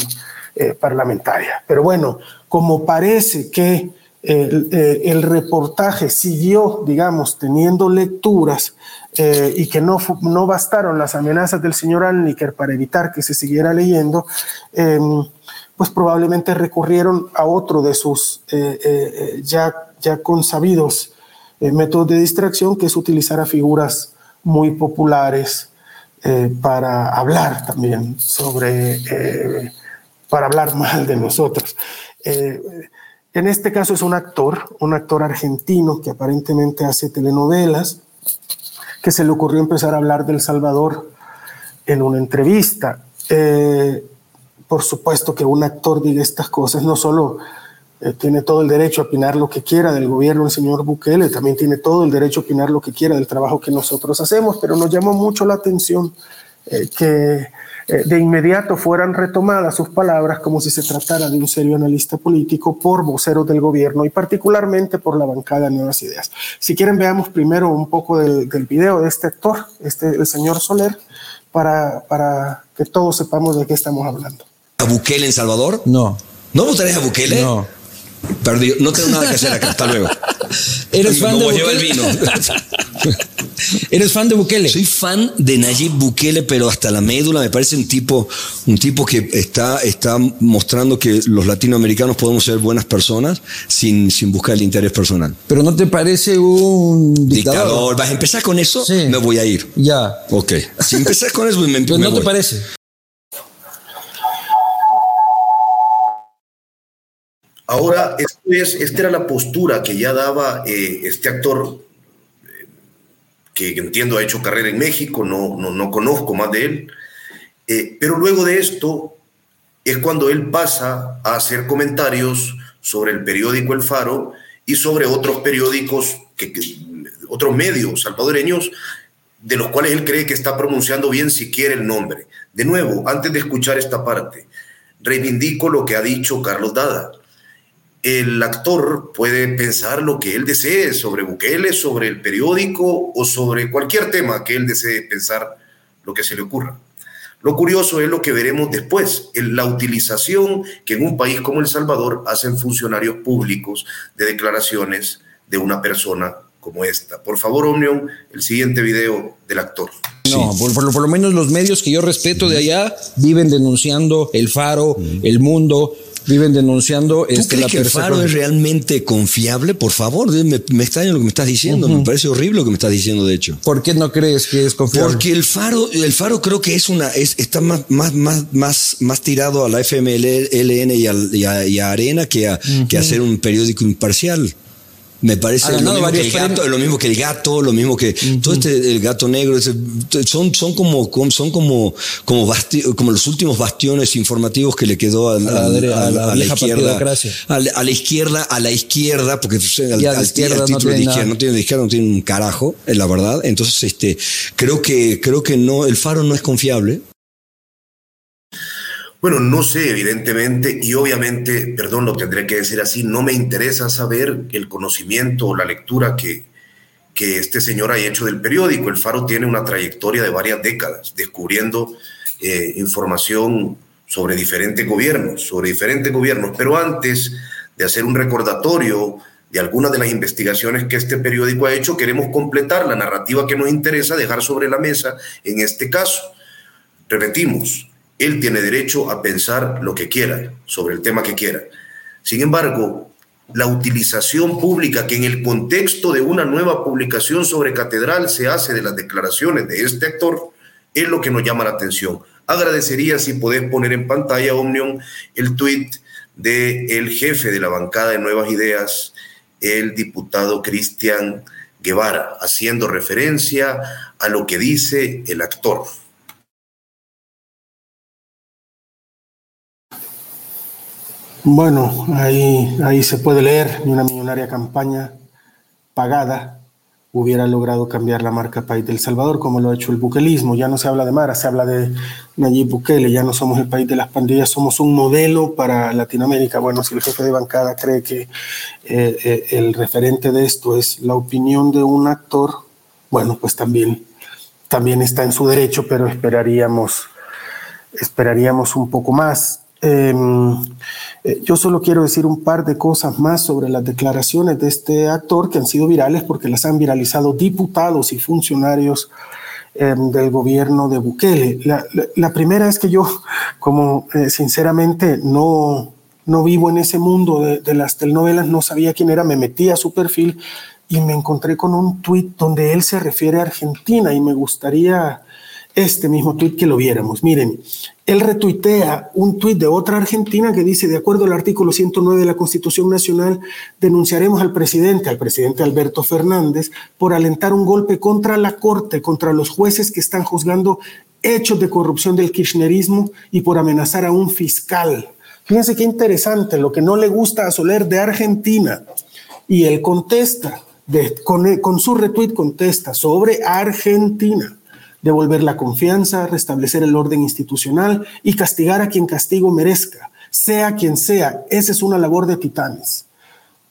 eh, parlamentaria. Pero bueno, como parece que eh, el, reportaje siguió, digamos, teniendo lecturas eh, y que no, no bastaron las amenazas del señor Anliker para evitar que se siguiera leyendo, em, pues probablemente recurrieron a otro de sus ya, ya consabidos eh, métodos de distracción, que es utilizar a figuras muy populares eh, para hablar también sobre, eh, para hablar [LAUGHS] mal de nosotros. En este caso es un actor, un actor argentino que aparentemente hace telenovelas, que se le ocurrió empezar a hablar del Salvador en una entrevista. por supuesto que un actor diga estas cosas no solo eh, tiene todo el derecho a opinar lo que quiera del gobierno del señor Bukele, también tiene todo el derecho a opinar lo que quiera del trabajo que nosotros hacemos, pero nos llamó mucho la atención eh, que eh, de inmediato fueran retomadas sus palabras como si se tratara de un serio analista político por voceros del gobierno y particularmente por la bancada de Nuevas Ideas. Si quieren, veamos primero un poco del, del video de este actor, este, el señor Soler, para, para que todos sepamos de qué estamos hablando. ¿A Bukele en Salvador? No. ¿No votarías a Bukele? No. Perdido. No tengo nada que hacer acá. Hasta luego. [LAUGHS] ¿Eres fan de el Bukele? vino. [LAUGHS] ¿Eres fan de Bukele? Soy fan de Nayib Bukele, pero hasta la médula me parece un tipo, un tipo que está, está mostrando que los latinoamericanos podemos ser buenas personas sin, sin buscar el interés personal. ¿Pero no te parece un dictador? Dictador, vas a empezar con eso, Sí. me voy a ir. Ya. Ok. Si empezás con eso, me, Pero me no te parece. Ahora, esto es, esta era la postura que ya daba eh, este actor, eh, que entiendo ha hecho carrera en México, no, no, no conozco más de él, Eh, pero luego de esto es cuando él pasa a hacer comentarios sobre el periódico El Faro y sobre otros periódicos, que, que- otros medios salvadoreños, de los cuales él cree que está pronunciando bien siquiera el nombre. De nuevo, antes de escuchar esta parte, reivindico lo que ha dicho Carlos Dada el actor puede pensar lo que él desee sobre Bukele, sobre el periódico o sobre cualquier tema que él desee pensar lo que se le ocurra. Lo curioso es lo que veremos después, la utilización que en un país como El Salvador hacen funcionarios públicos de declaraciones de una persona como esta. Por favor, Omnium, el siguiente video del actor. No, por, por lo- por lo menos los medios que yo respeto de allá viven denunciando el faro, el mundo, viven denunciando ¿Tú este, crees la que el faro es realmente confiable? Por favor, me, me extraña lo que me estás diciendo. Me parece horrible lo que me estás diciendo, de hecho. ¿Por qué no crees que es confiable? Porque el faro, el faro creo que es una, es, está más, más, más, más, más tirado a la FMLN y, al- y a, y a Arena que a, que a ser un periódico imparcial. Me parece Ha lo mismo, que el gato, lo mismo que el gato, lo mismo que todo este el gato negro, ese- son, son como son como como, basti- como los últimos bastiones informativos que le quedó al- A la a la a la izquierda, a la, a izquierda, a la izquierda, porque pues, al, al- izquierda al no título de tiene izquierda nada. no tiene de izquierda, no tiene un carajo, es la verdad. Entonces, este, creo que creo que no, el faro no es confiable. Bueno, no sé, evidentemente, y obviamente, perdón, lo tendré que decir así, no me interesa saber el conocimiento o la lectura que, que este señor ha hecho del periódico. El Faro tiene una trayectoria de varias décadas, descubriendo eh, información sobre diferentes gobiernos, sobre diferentes gobiernos. Pero antes de hacer un recordatorio de algunas de las investigaciones que este periódico ha hecho, queremos completar la narrativa que nos interesa dejar sobre la mesa en este caso. Repetimos, él tiene derecho a pensar lo que quiera sobre el tema que quiera. Sin embargo, la utilización pública que en el contexto de una nueva publicación sobre Catedral se hace de las declaraciones de este actor es lo que nos llama la atención. Agradecería si podés poner en pantalla, Omnium, el tuit del jefe de la bancada de Nuevas Ideas, el diputado Cristian Guevara, haciendo referencia a lo que dice el actor. Bueno, ahí, ahí se puede leer, ni una millonaria campaña pagada hubiera logrado cambiar la marca país del Salvador, como lo ha hecho el buquelismo. Ya no se habla de Mara, se habla de Nayib Bukele, ya no somos el país de las pandillas, somos un modelo para Latinoamérica. Bueno, si el jefe de bancada cree que eh, eh, el referente de esto es la opinión de un actor, bueno, pues también, también está en su derecho, pero esperaríamos, esperaríamos un poco más. Eh, eh, yo solo quiero decir un par de cosas más sobre las declaraciones de este actor que han sido virales porque las han viralizado diputados y funcionarios eh, del gobierno de Bukele. La, la, la, primera es que yo, como eh, sinceramente no, no vivo en ese mundo de, de, las telenovelas, no sabía quién era, me metí a su perfil y me encontré con un tuit donde él se refiere a Argentina y me gustaría este mismo tuit que lo viéramos. Miren, él retuitea un tuit de otra argentina que dice, de acuerdo al artículo 109 de la Constitución Nacional, denunciaremos al presidente, al presidente Alberto Fernández, por alentar un golpe contra la Corte, contra los jueces que están juzgando hechos de corrupción del kirchnerismo y por amenazar a un fiscal. Fíjense qué interesante, lo que no le gusta a Soler de Argentina. Y él contesta, con, con su retweet contesta sobre Argentina devolver la confianza, restablecer el orden institucional y castigar a quien castigo merezca, sea quien sea. Esa es una labor de titanes.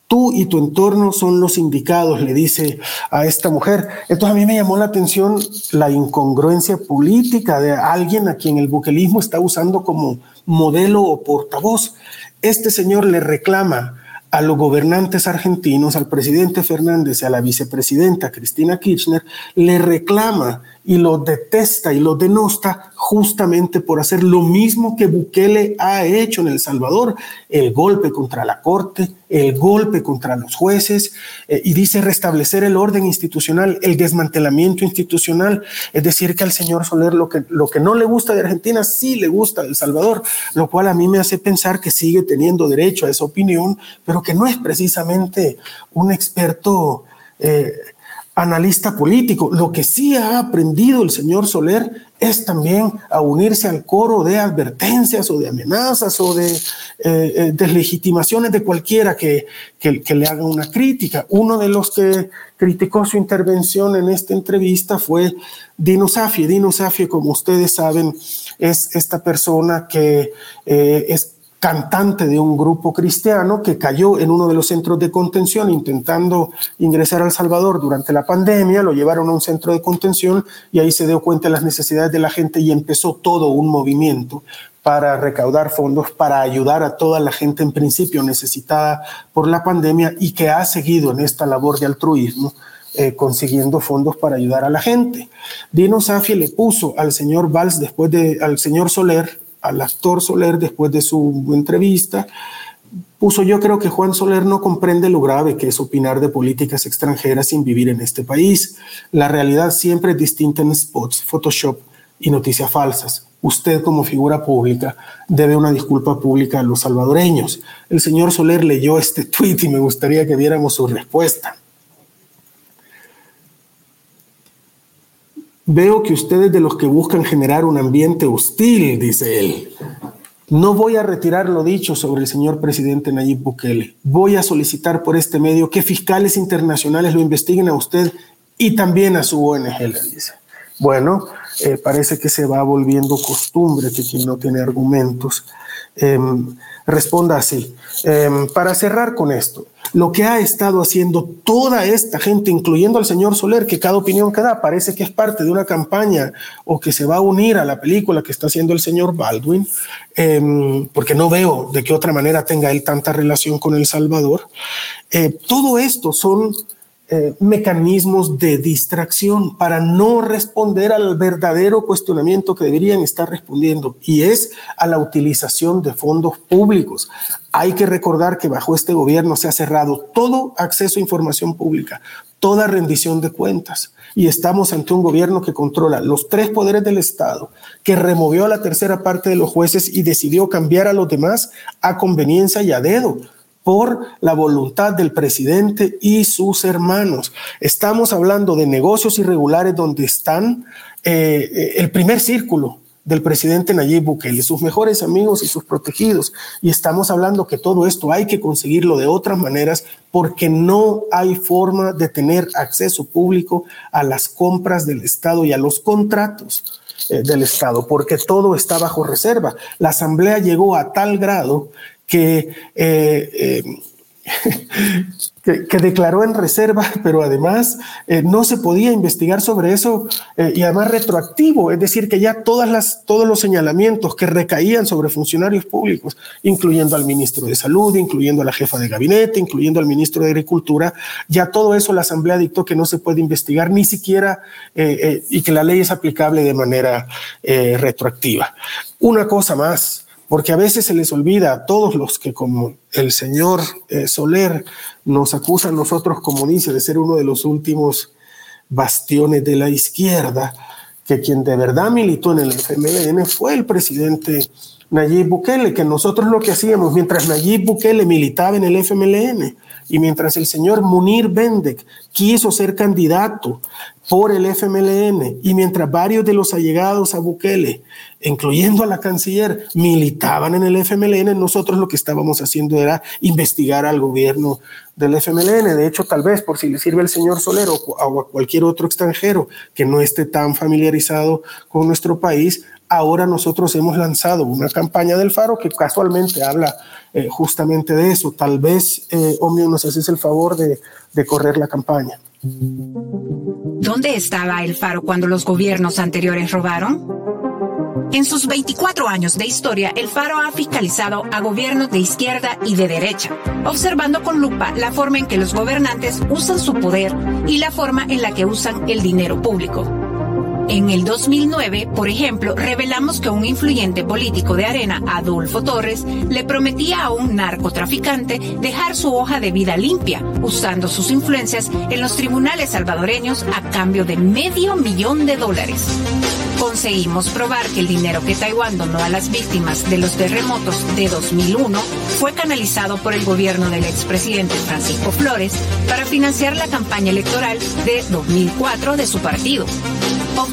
Tú y tu entorno son los indicados, le dice a esta mujer. Entonces a mí me llamó la atención la incongruencia política de alguien a quien el buquelismo está usando como modelo o portavoz. Este señor le reclama a los gobernantes argentinos, al presidente Fernández y a la vicepresidenta Cristina Kirchner, le reclama y lo detesta y lo denosta justamente por hacer lo mismo que Bukele ha hecho en El Salvador, el golpe contra la Corte, el golpe contra los jueces, eh, y dice restablecer el orden institucional, el desmantelamiento institucional, es decir, que al señor Soler lo que, lo que no le gusta de Argentina sí le gusta de El Salvador, lo cual a mí me hace pensar que sigue teniendo derecho a esa opinión, pero que no es precisamente un experto. Eh, analista político. Lo que sí ha aprendido el señor Soler es también a unirse al coro de advertencias o de amenazas o de eh, eh, deslegitimaciones de cualquiera que, que, le haga una crítica. Uno de los que criticó su intervención en esta entrevista fue Dino Safie. Dino Safie, como ustedes saben, es esta persona que eh, es cantante de un grupo cristiano que cayó en uno de los centros de contención intentando ingresar al Salvador durante la pandemia, lo llevaron a un centro de contención y ahí se dio cuenta de las necesidades de la gente y empezó todo un movimiento para recaudar fondos para ayudar a toda la gente en principio necesitada por la pandemia y que ha seguido en esta labor de altruismo. Eh, consiguiendo fondos para ayudar a la gente. Dino Safi le puso al señor Valls después de al señor Soler al actor Soler después de su entrevista, puso yo creo que Juan Soler no comprende lo grave que es opinar de políticas extranjeras sin vivir en este país. La realidad siempre es distinta en spots, Photoshop y noticias falsas. Usted como figura pública debe una disculpa pública a los salvadoreños. El señor Soler leyó este [LAUGHS] tweet y me gustaría que viéramos su respuesta. Veo que ustedes de los que buscan generar un ambiente hostil, dice él. No voy a retirar lo dicho sobre el señor presidente Nayib Bukele. Voy a solicitar por este medio que fiscales internacionales lo investiguen a usted y también a su ONG, le dice. Bueno, eh, parece que se va volviendo costumbre que quien no tiene argumentos em, responda así. Em, para cerrar con esto, lo que ha estado haciendo toda esta gente, incluyendo al señor Soler, que cada opinión que da parece que es parte de una campaña o que se va a unir a la película que está haciendo el señor Baldwin, em, porque no veo de qué otra manera tenga él tanta relación con El Salvador. Eh, todo esto son eh, mecanismos de distracción para no responder al verdadero cuestionamiento que deberían estar respondiendo y es a la utilización de fondos públicos. Hay que recordar que bajo este gobierno se ha cerrado todo acceso a información pública, toda rendición de cuentas y estamos ante un gobierno que controla los tres poderes del Estado, que removió a la tercera parte de los jueces y decidió cambiar a los demás a conveniencia y a dedo por la voluntad del presidente y sus hermanos. Estamos hablando de negocios irregulares donde están eh, eh, el primer círculo del presidente Nayib Bukele, sus mejores amigos y sus protegidos. Y estamos hablando que todo esto hay que conseguirlo de otras maneras porque no hay forma de tener acceso público a las compras del Estado y a los contratos eh, del Estado, porque todo está bajo reserva. La Asamblea llegó a tal grado que, eh, eh, [LAUGHS] que, declaró en reserva, pero además eh, no se podía investigar sobre eso y además retroactivo, es decir, que ya todos los señalamientos que recaían sobre funcionarios públicos, incluyendo al ministro de Salud, incluyendo a la jefa de gabinete, incluyendo al ministro de Agricultura, ya todo eso la Asamblea dictó que no se puede investigar ni siquiera y que la ley es aplicable de manera retroactiva. Una cosa más porque a veces se les olvida a todos los que, como el señor eh, Soler nos acusa a nosotros, como dice, de ser uno de los últimos bastiones de la izquierda, que quien de verdad militó en el FMLN fue el presidente Nayib Bukele, que nosotros lo que hacíamos mientras Nayib Bukele militaba en el FMLN y mientras el señor Munir Bendek quiso ser candidato por el FMLN y mientras varios de los allegados a Bukele, incluyendo a la canciller, militaban en el FMLN, nosotros lo que estábamos haciendo era investigar al gobierno del FMLN. De hecho, tal vez por si le sirve al señor Solero o a cualquier otro extranjero que no esté tan familiarizado con nuestro país, ahora nosotros hemos lanzado una campaña del Faro que casualmente habla eh, justamente de eso. Tal vez, eh, nos haces el favor de, de correr la campaña. ¿Dónde estaba el Faro cuando los gobiernos anteriores robaron? En sus 24 años de historia, el Faro ha fiscalizado a gobiernos de izquierda y de derecha, observando con lupa la forma en que los gobernantes usan su poder y la forma en la que usan el dinero público. En el 2009, por ejemplo, revelamos que un influyente político de Arena, Adolfo Torres, le prometía a un narcotraficante dejar su hoja de vida limpia, usando sus influencias en los tribunales salvadoreños a cambio de medio millón de dólares. Conseguimos probar que el dinero que Taiwán donó a las víctimas de los terremotos de 2001 fue canalizado por el gobierno del expresidente Francisco Flores para financiar la campaña electoral de 2004 de su partido.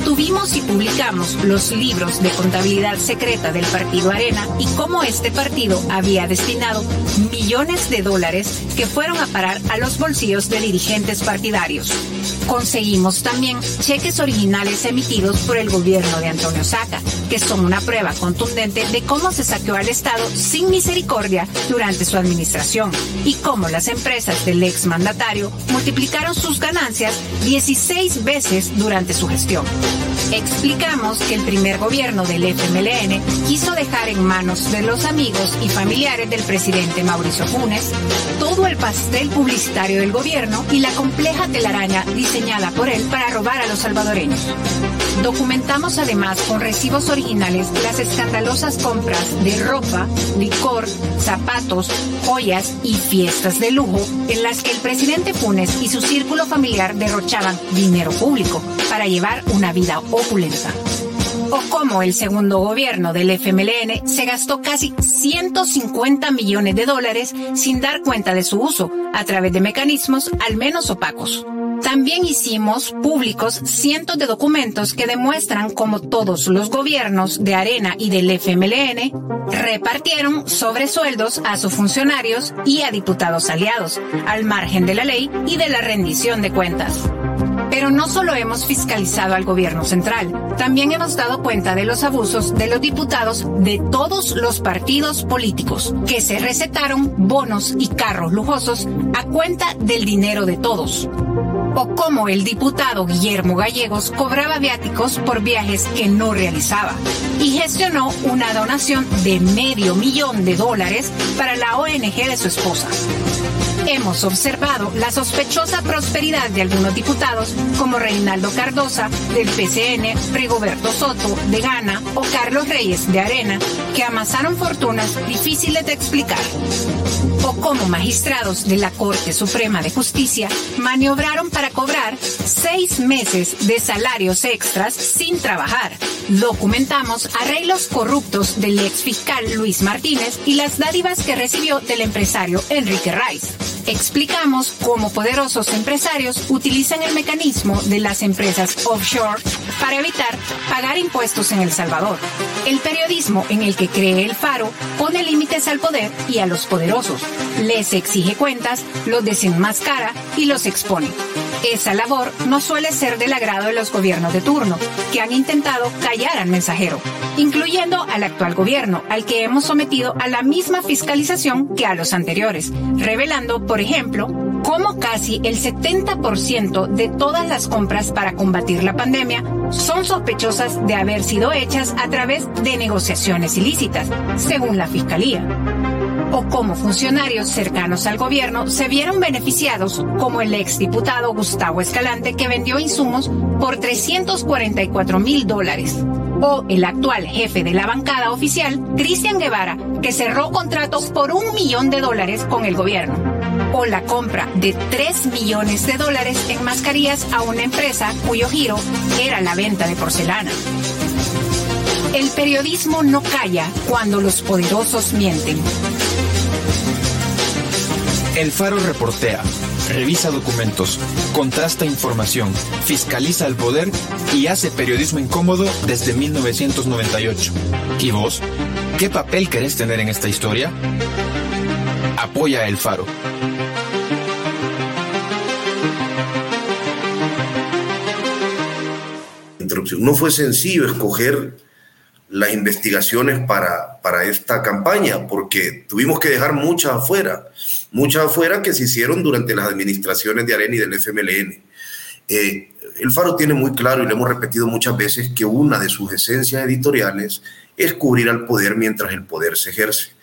Obtuvimos y publicamos los libros de contabilidad secreta del partido Arena y cómo este partido había destinado millones de dólares que fueron a parar a los bolsillos de dirigentes partidarios. Conseguimos también cheques originales emitidos por el gobierno de Antonio Saca, que son una prueba contundente de cómo se saqueó al Estado sin misericordia durante su administración y cómo las empresas del ex mandatario multiplicaron sus ganancias 16 veces durante su gestión. Explicamos que el primer gobierno del FMLN quiso dejar en manos de los amigos y familiares del presidente Mauricio Funes todo el pastel publicitario del gobierno y la compleja telaraña diseñada por él para robar a los salvadoreños. Documentamos además con recibos originales las escandalosas compras de ropa, licor, zapatos, joyas y fiestas de lujo en las que el presidente Funes y su círculo familiar derrochaban dinero público para llevar una vida opulenta. O cómo el segundo gobierno del FMLN se gastó casi 150 millones de dólares sin dar cuenta de su uso a través de mecanismos al menos opacos. También hicimos públicos cientos de documentos que demuestran cómo todos los gobiernos de Arena y del FMLN repartieron sobresueldos a sus funcionarios y a diputados aliados, al margen de la ley y de la rendición de cuentas. Pero no solo hemos fiscalizado al gobierno central, también hemos dado cuenta de los abusos de los diputados de todos los partidos políticos, que se recetaron bonos y carros lujosos a cuenta del dinero de todos. O cómo el diputado Guillermo Gallegos cobraba viáticos por viajes que no realizaba y gestionó una donación de medio millón de dólares para la ONG de su esposa hemos observado la sospechosa prosperidad de algunos diputados como Reinaldo Cardosa del PCN, Rigoberto Soto de Gana o Carlos Reyes de Arena, que amasaron fortunas difíciles de explicar. O como magistrados de la Corte Suprema de Justicia maniobraron para cobrar seis meses de salarios extras sin trabajar. Documentamos arreglos corruptos del ex fiscal Luis Martínez y las dádivas que recibió del empresario Enrique Rice explicamos cómo poderosos empresarios utilizan el mecanismo de las empresas offshore para evitar pagar impuestos en El Salvador. El periodismo en el que cree el Faro pone límites al poder y a los poderosos, les exige cuentas, los desenmascara y los expone. Esa labor no suele ser del agrado de los gobiernos de turno, que han intentado callar al mensajero, incluyendo al actual gobierno, al que hemos sometido a la misma fiscalización que a los anteriores, revelando, por ejemplo, cómo casi el 70% de todas las compras para combatir la pandemia son sospechosas de haber sido hechas a través de negociaciones ilícitas, según la Fiscalía. O cómo funcionarios cercanos al gobierno se vieron beneficiados, como el exdiputado Gustavo Escalante que vendió insumos por 344 mil dólares, o el actual jefe de la bancada oficial, Cristian Guevara, que cerró contratos por un millón de dólares con el gobierno, o la compra de 3 millones de dólares en mascarillas a una empresa cuyo giro era la venta de porcelana. El periodismo no calla cuando los poderosos mienten. El Faro reportea, revisa documentos, contrasta información, fiscaliza el poder y hace periodismo incómodo desde 1998. ¿Y vos? ¿Qué papel querés tener en esta historia? Apoya El Faro. No fue sencillo escoger las investigaciones para, para esta campaña, porque tuvimos que dejar muchas afuera, muchas afuera que se hicieron durante las administraciones de Arena y del FMLN. Eh, el Faro tiene muy claro, y lo hemos repetido muchas veces, que una de sus esencias editoriales es cubrir al poder mientras el poder se ejerce.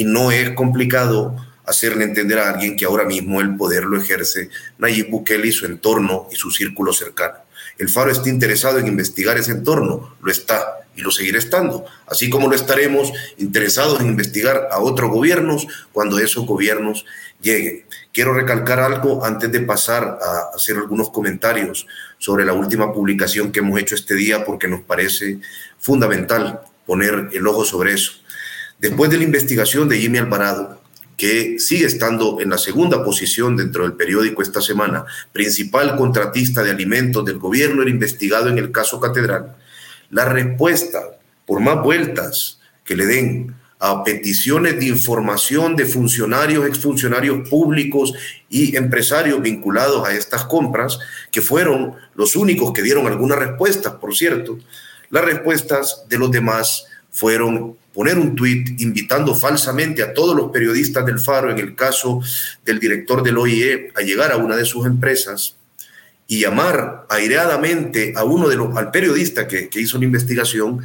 Y no es complicado hacerle entender a alguien que ahora mismo el poder lo ejerce Nayib Bukele y su entorno y su círculo cercano. El Faro está interesado en investigar ese entorno, lo está y lo seguirá estando, así como lo estaremos interesados en investigar a otros gobiernos cuando esos gobiernos lleguen. Quiero recalcar algo antes de pasar a hacer algunos comentarios sobre la última publicación que hemos hecho este día porque nos parece fundamental poner el ojo sobre eso. Después de la investigación de Jimmy Alvarado, que sigue estando en la segunda posición dentro del periódico esta semana, principal contratista de alimentos del gobierno, era investigado en el caso Catedral, la respuesta, por más vueltas que le den a peticiones de información de funcionarios, exfuncionarios públicos y empresarios vinculados a estas compras, que fueron los únicos que dieron alguna respuesta, por cierto, las respuestas de los demás fueron poner un tuit invitando falsamente a todos los periodistas del Faro, en el caso del director del OIE, a llegar a una de sus empresas y llamar aireadamente a uno de los, al periodista que, hizo la investigación,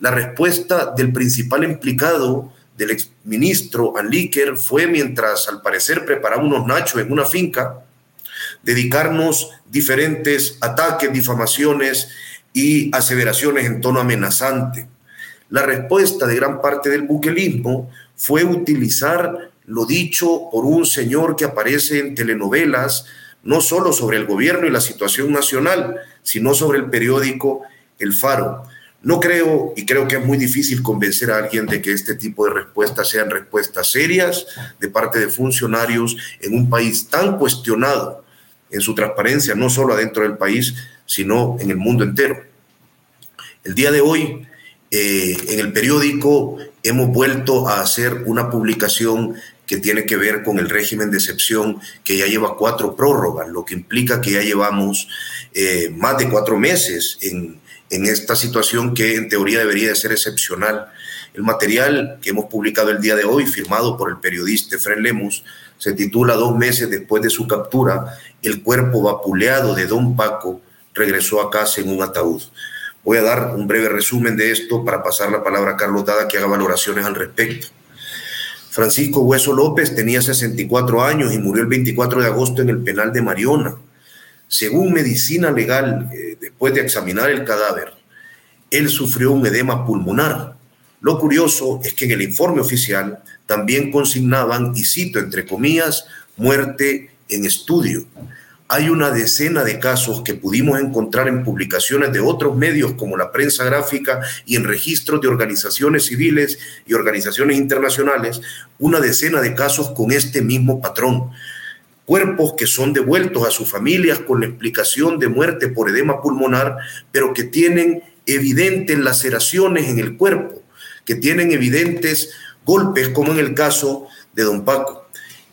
la respuesta del principal implicado, del exministro Anlíker, fue mientras al parecer preparaba unos nachos en una finca, dedicarnos diferentes ataques, difamaciones y aseveraciones en tono amenazante. La respuesta de gran parte del buquelismo fue utilizar lo dicho por un señor que aparece en telenovelas, no solo sobre el gobierno y la situación nacional, sino sobre el periódico El Faro. No creo, y creo que es muy difícil convencer a alguien de que este tipo de respuestas sean respuestas serias de parte de funcionarios en un país tan cuestionado en su transparencia, no solo adentro del país, sino en el mundo entero. El día de hoy, eh, en el periódico, hemos vuelto a hacer una publicación que tiene que ver con el régimen de excepción que ya lleva cuatro prórrogas, lo que implica que ya llevamos eh, más de cuatro meses en, en esta situación que en teoría debería de ser excepcional. El material que hemos publicado el día de hoy, firmado por el periodista Fred Lemus, se titula Dos meses después de su captura, el cuerpo vapuleado de Don Paco regresó a casa en un ataúd. Voy a dar un breve resumen de esto para pasar la palabra a Carlos Dada que haga valoraciones al respecto. Francisco Hueso López tenía 64 años y murió el 24 de agosto en el penal de Mariona. Según medicina legal, eh, después de examinar el cadáver, él sufrió un edema pulmonar. Lo curioso es que en el informe oficial también consignaban, y cito entre comillas, muerte en estudio hay una decena de casos que pudimos encontrar en publicaciones de otros medios como la prensa gráfica y en registros de organizaciones civiles y organizaciones internacionales, una decena de casos con este mismo patrón. Cuerpos que son devueltos a sus familias con la explicación de muerte por edema pulmonar, pero que tienen evidentes laceraciones en el cuerpo, que tienen evidentes golpes, como en el caso de don Paco,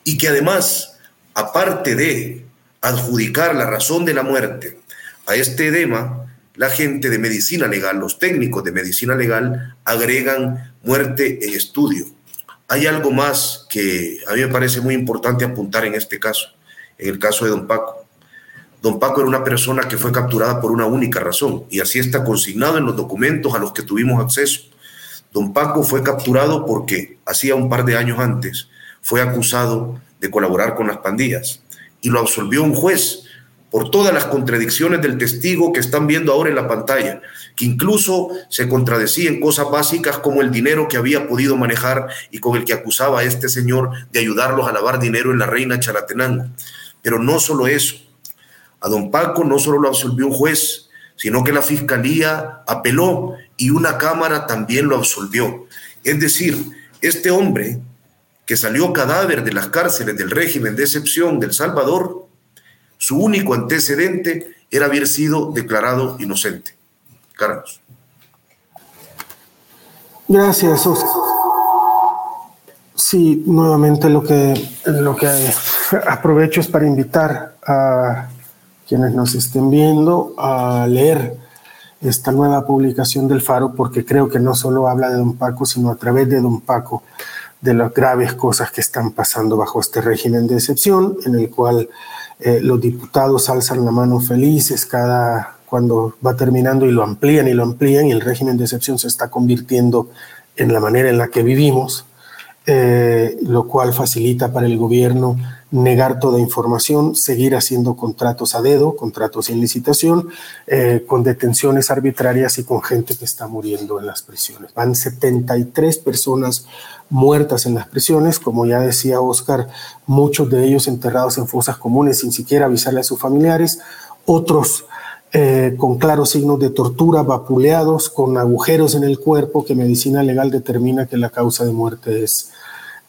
y que además, aparte de adjudicar la razón de la muerte a este edema, la gente de medicina legal, los técnicos de medicina legal, agregan muerte en estudio. Hay algo más que a mí me parece muy importante apuntar en este caso, en el caso de don Paco. Don Paco era una persona que fue capturada por una única razón y así está consignado en los documentos a los que tuvimos acceso. Don Paco fue capturado porque hacía un par de años antes fue acusado de colaborar con las pandillas y lo absolvió un juez por todas las contradicciones del testigo que están viendo ahora en la pantalla, que incluso se contradecía en cosas básicas como el dinero que había podido manejar y con el que acusaba a este señor de ayudarlos a lavar dinero en la reina Chalatenango. Pero no solo eso, a don Paco no solo lo absolvió un juez, sino que la Fiscalía apeló y una Cámara también lo absolvió. Es decir, este hombre que salió cadáver de las cárceles del régimen de excepción del Salvador, su único antecedente era haber sido declarado inocente. Carlos. Gracias, Oscar. Sí, nuevamente lo que, lo que aprovecho es para invitar a quienes nos estén viendo a leer esta nueva publicación del Faro, porque creo que no solo habla de Don Paco, sino a través de Don Paco, de las graves cosas que están pasando bajo este régimen de excepción, en el cual eh, los diputados alzan la mano felices cada cuando va terminando y lo amplían y lo amplían y el régimen de excepción se está convirtiendo en la manera en la que vivimos, eh, lo cual facilita para el gobierno negar toda información, seguir haciendo contratos a dedo, contratos sin licitación, eh, con detenciones arbitrarias y con gente que está muriendo en las prisiones. Van 73 personas muertas en las prisiones, como ya decía Oscar, muchos de ellos enterrados en fosas comunes sin siquiera avisarle a sus familiares, otros eh, con claros signos de tortura, vapuleados, con agujeros en el cuerpo, que medicina legal determina que la causa de muerte es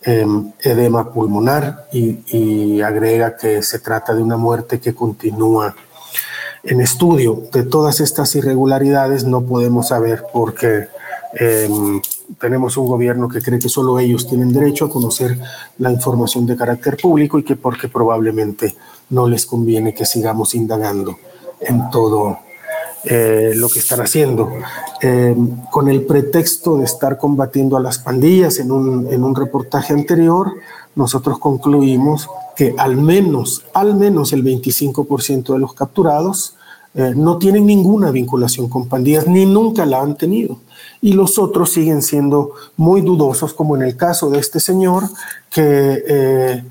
em, edema pulmonar y, agrega que se trata de una muerte que continúa en estudio. De todas estas irregularidades no podemos saber porque em, tenemos un gobierno que cree que solo ellos tienen derecho a conocer la información de carácter público y que porque probablemente no les conviene que sigamos indagando en todo eh, lo que están haciendo. Eh, con el pretexto de estar combatiendo a las pandillas en un, en un reportaje anterior, nosotros concluimos que al menos, al menos el 25% de los capturados eh, no tienen ninguna vinculación con pandillas ni nunca la han tenido. Y los otros siguen siendo muy dudosos, como en el caso de este señor que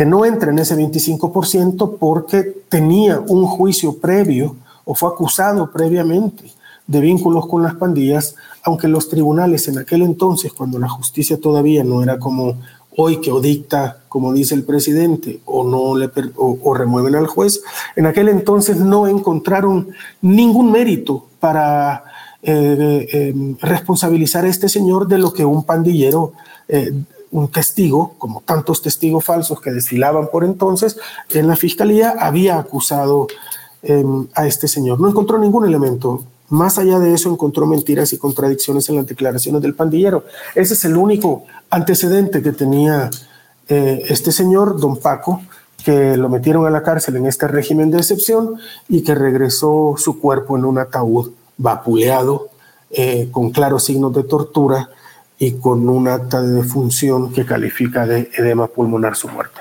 que no entra en ese 25% porque tenía un juicio previo o fue acusado previamente de vínculos con las pandillas, aunque los tribunales en aquel entonces, cuando la justicia todavía no era como hoy que o dicta, como dice el presidente, o no le o, remueven al juez, en aquel entonces no encontraron ningún mérito para eh, eh, responsabilizar a este señor de lo que un pandillero eh, un testigo, como tantos testigos falsos que desfilaban por entonces, en la fiscalía había acusado em, a este señor. No encontró ningún elemento. Más allá de eso, encontró mentiras y contradicciones en las declaraciones del pandillero. Ese es el único antecedente que tenía eh, este señor, don Paco, que lo metieron a la cárcel en este régimen de excepción y que regresó su cuerpo en un ataúd vapuleado, eh, con claros signos de tortura y con un acta de defunción que califica de edema pulmonar su muerte.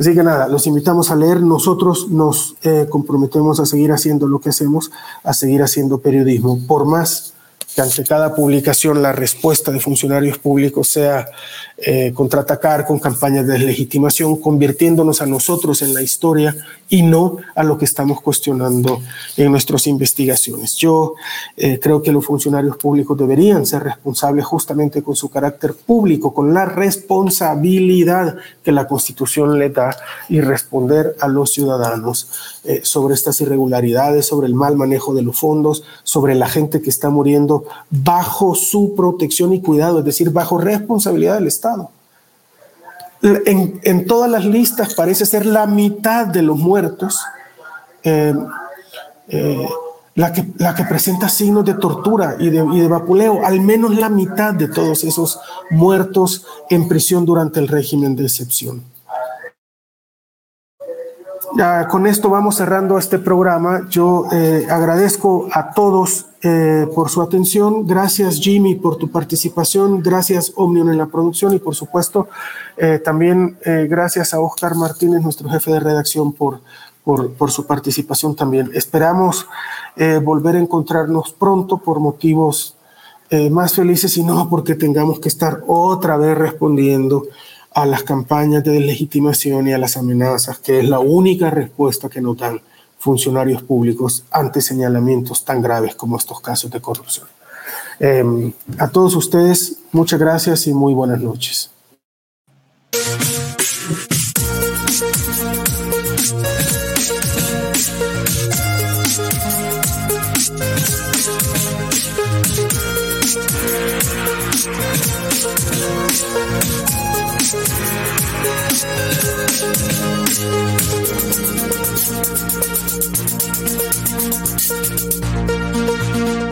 Así que nada, los invitamos a leer. Nosotros nos eh, comprometemos a seguir haciendo lo que hacemos, a seguir haciendo periodismo, por más que ante cada publicación la respuesta de funcionarios públicos sea eh, contraatacar con campañas de deslegitimación, convirtiéndonos a nosotros en la historia y no a lo que estamos cuestionando en nuestras investigaciones. Yo eh, creo que los funcionarios públicos deberían ser responsables justamente con su carácter público, con la responsabilidad que la Constitución le da y responder a los ciudadanos eh, sobre estas irregularidades, sobre el mal manejo de los fondos, sobre la gente que está muriendo bajo su protección y cuidado, es decir, bajo responsabilidad del Estado. En, todas las listas parece ser la mitad de los muertos eh, eh, la, que, la que presenta signos de tortura y de, de vapuleo, al menos la mitad de todos esos muertos en prisión durante el régimen de excepción. Con esto vamos cerrando este programa. Yo eh, agradezco a todos eh, por su atención. Gracias Jimmy por tu participación. Gracias Omnion en la producción y por supuesto eh, también gracias a Oscar Martínez, nuestro jefe de redacción, por, por, por su participación también. Esperamos volver a encontrarnos pronto por motivos más felices y no porque tengamos que estar otra vez respondiendo a las campañas de deslegitimación y a las amenazas, que es la única respuesta que nos dan funcionarios públicos ante señalamientos tan graves como estos casos de corrupción. Em, a todos ustedes, muchas gracias y muy buenas noches. Thank you.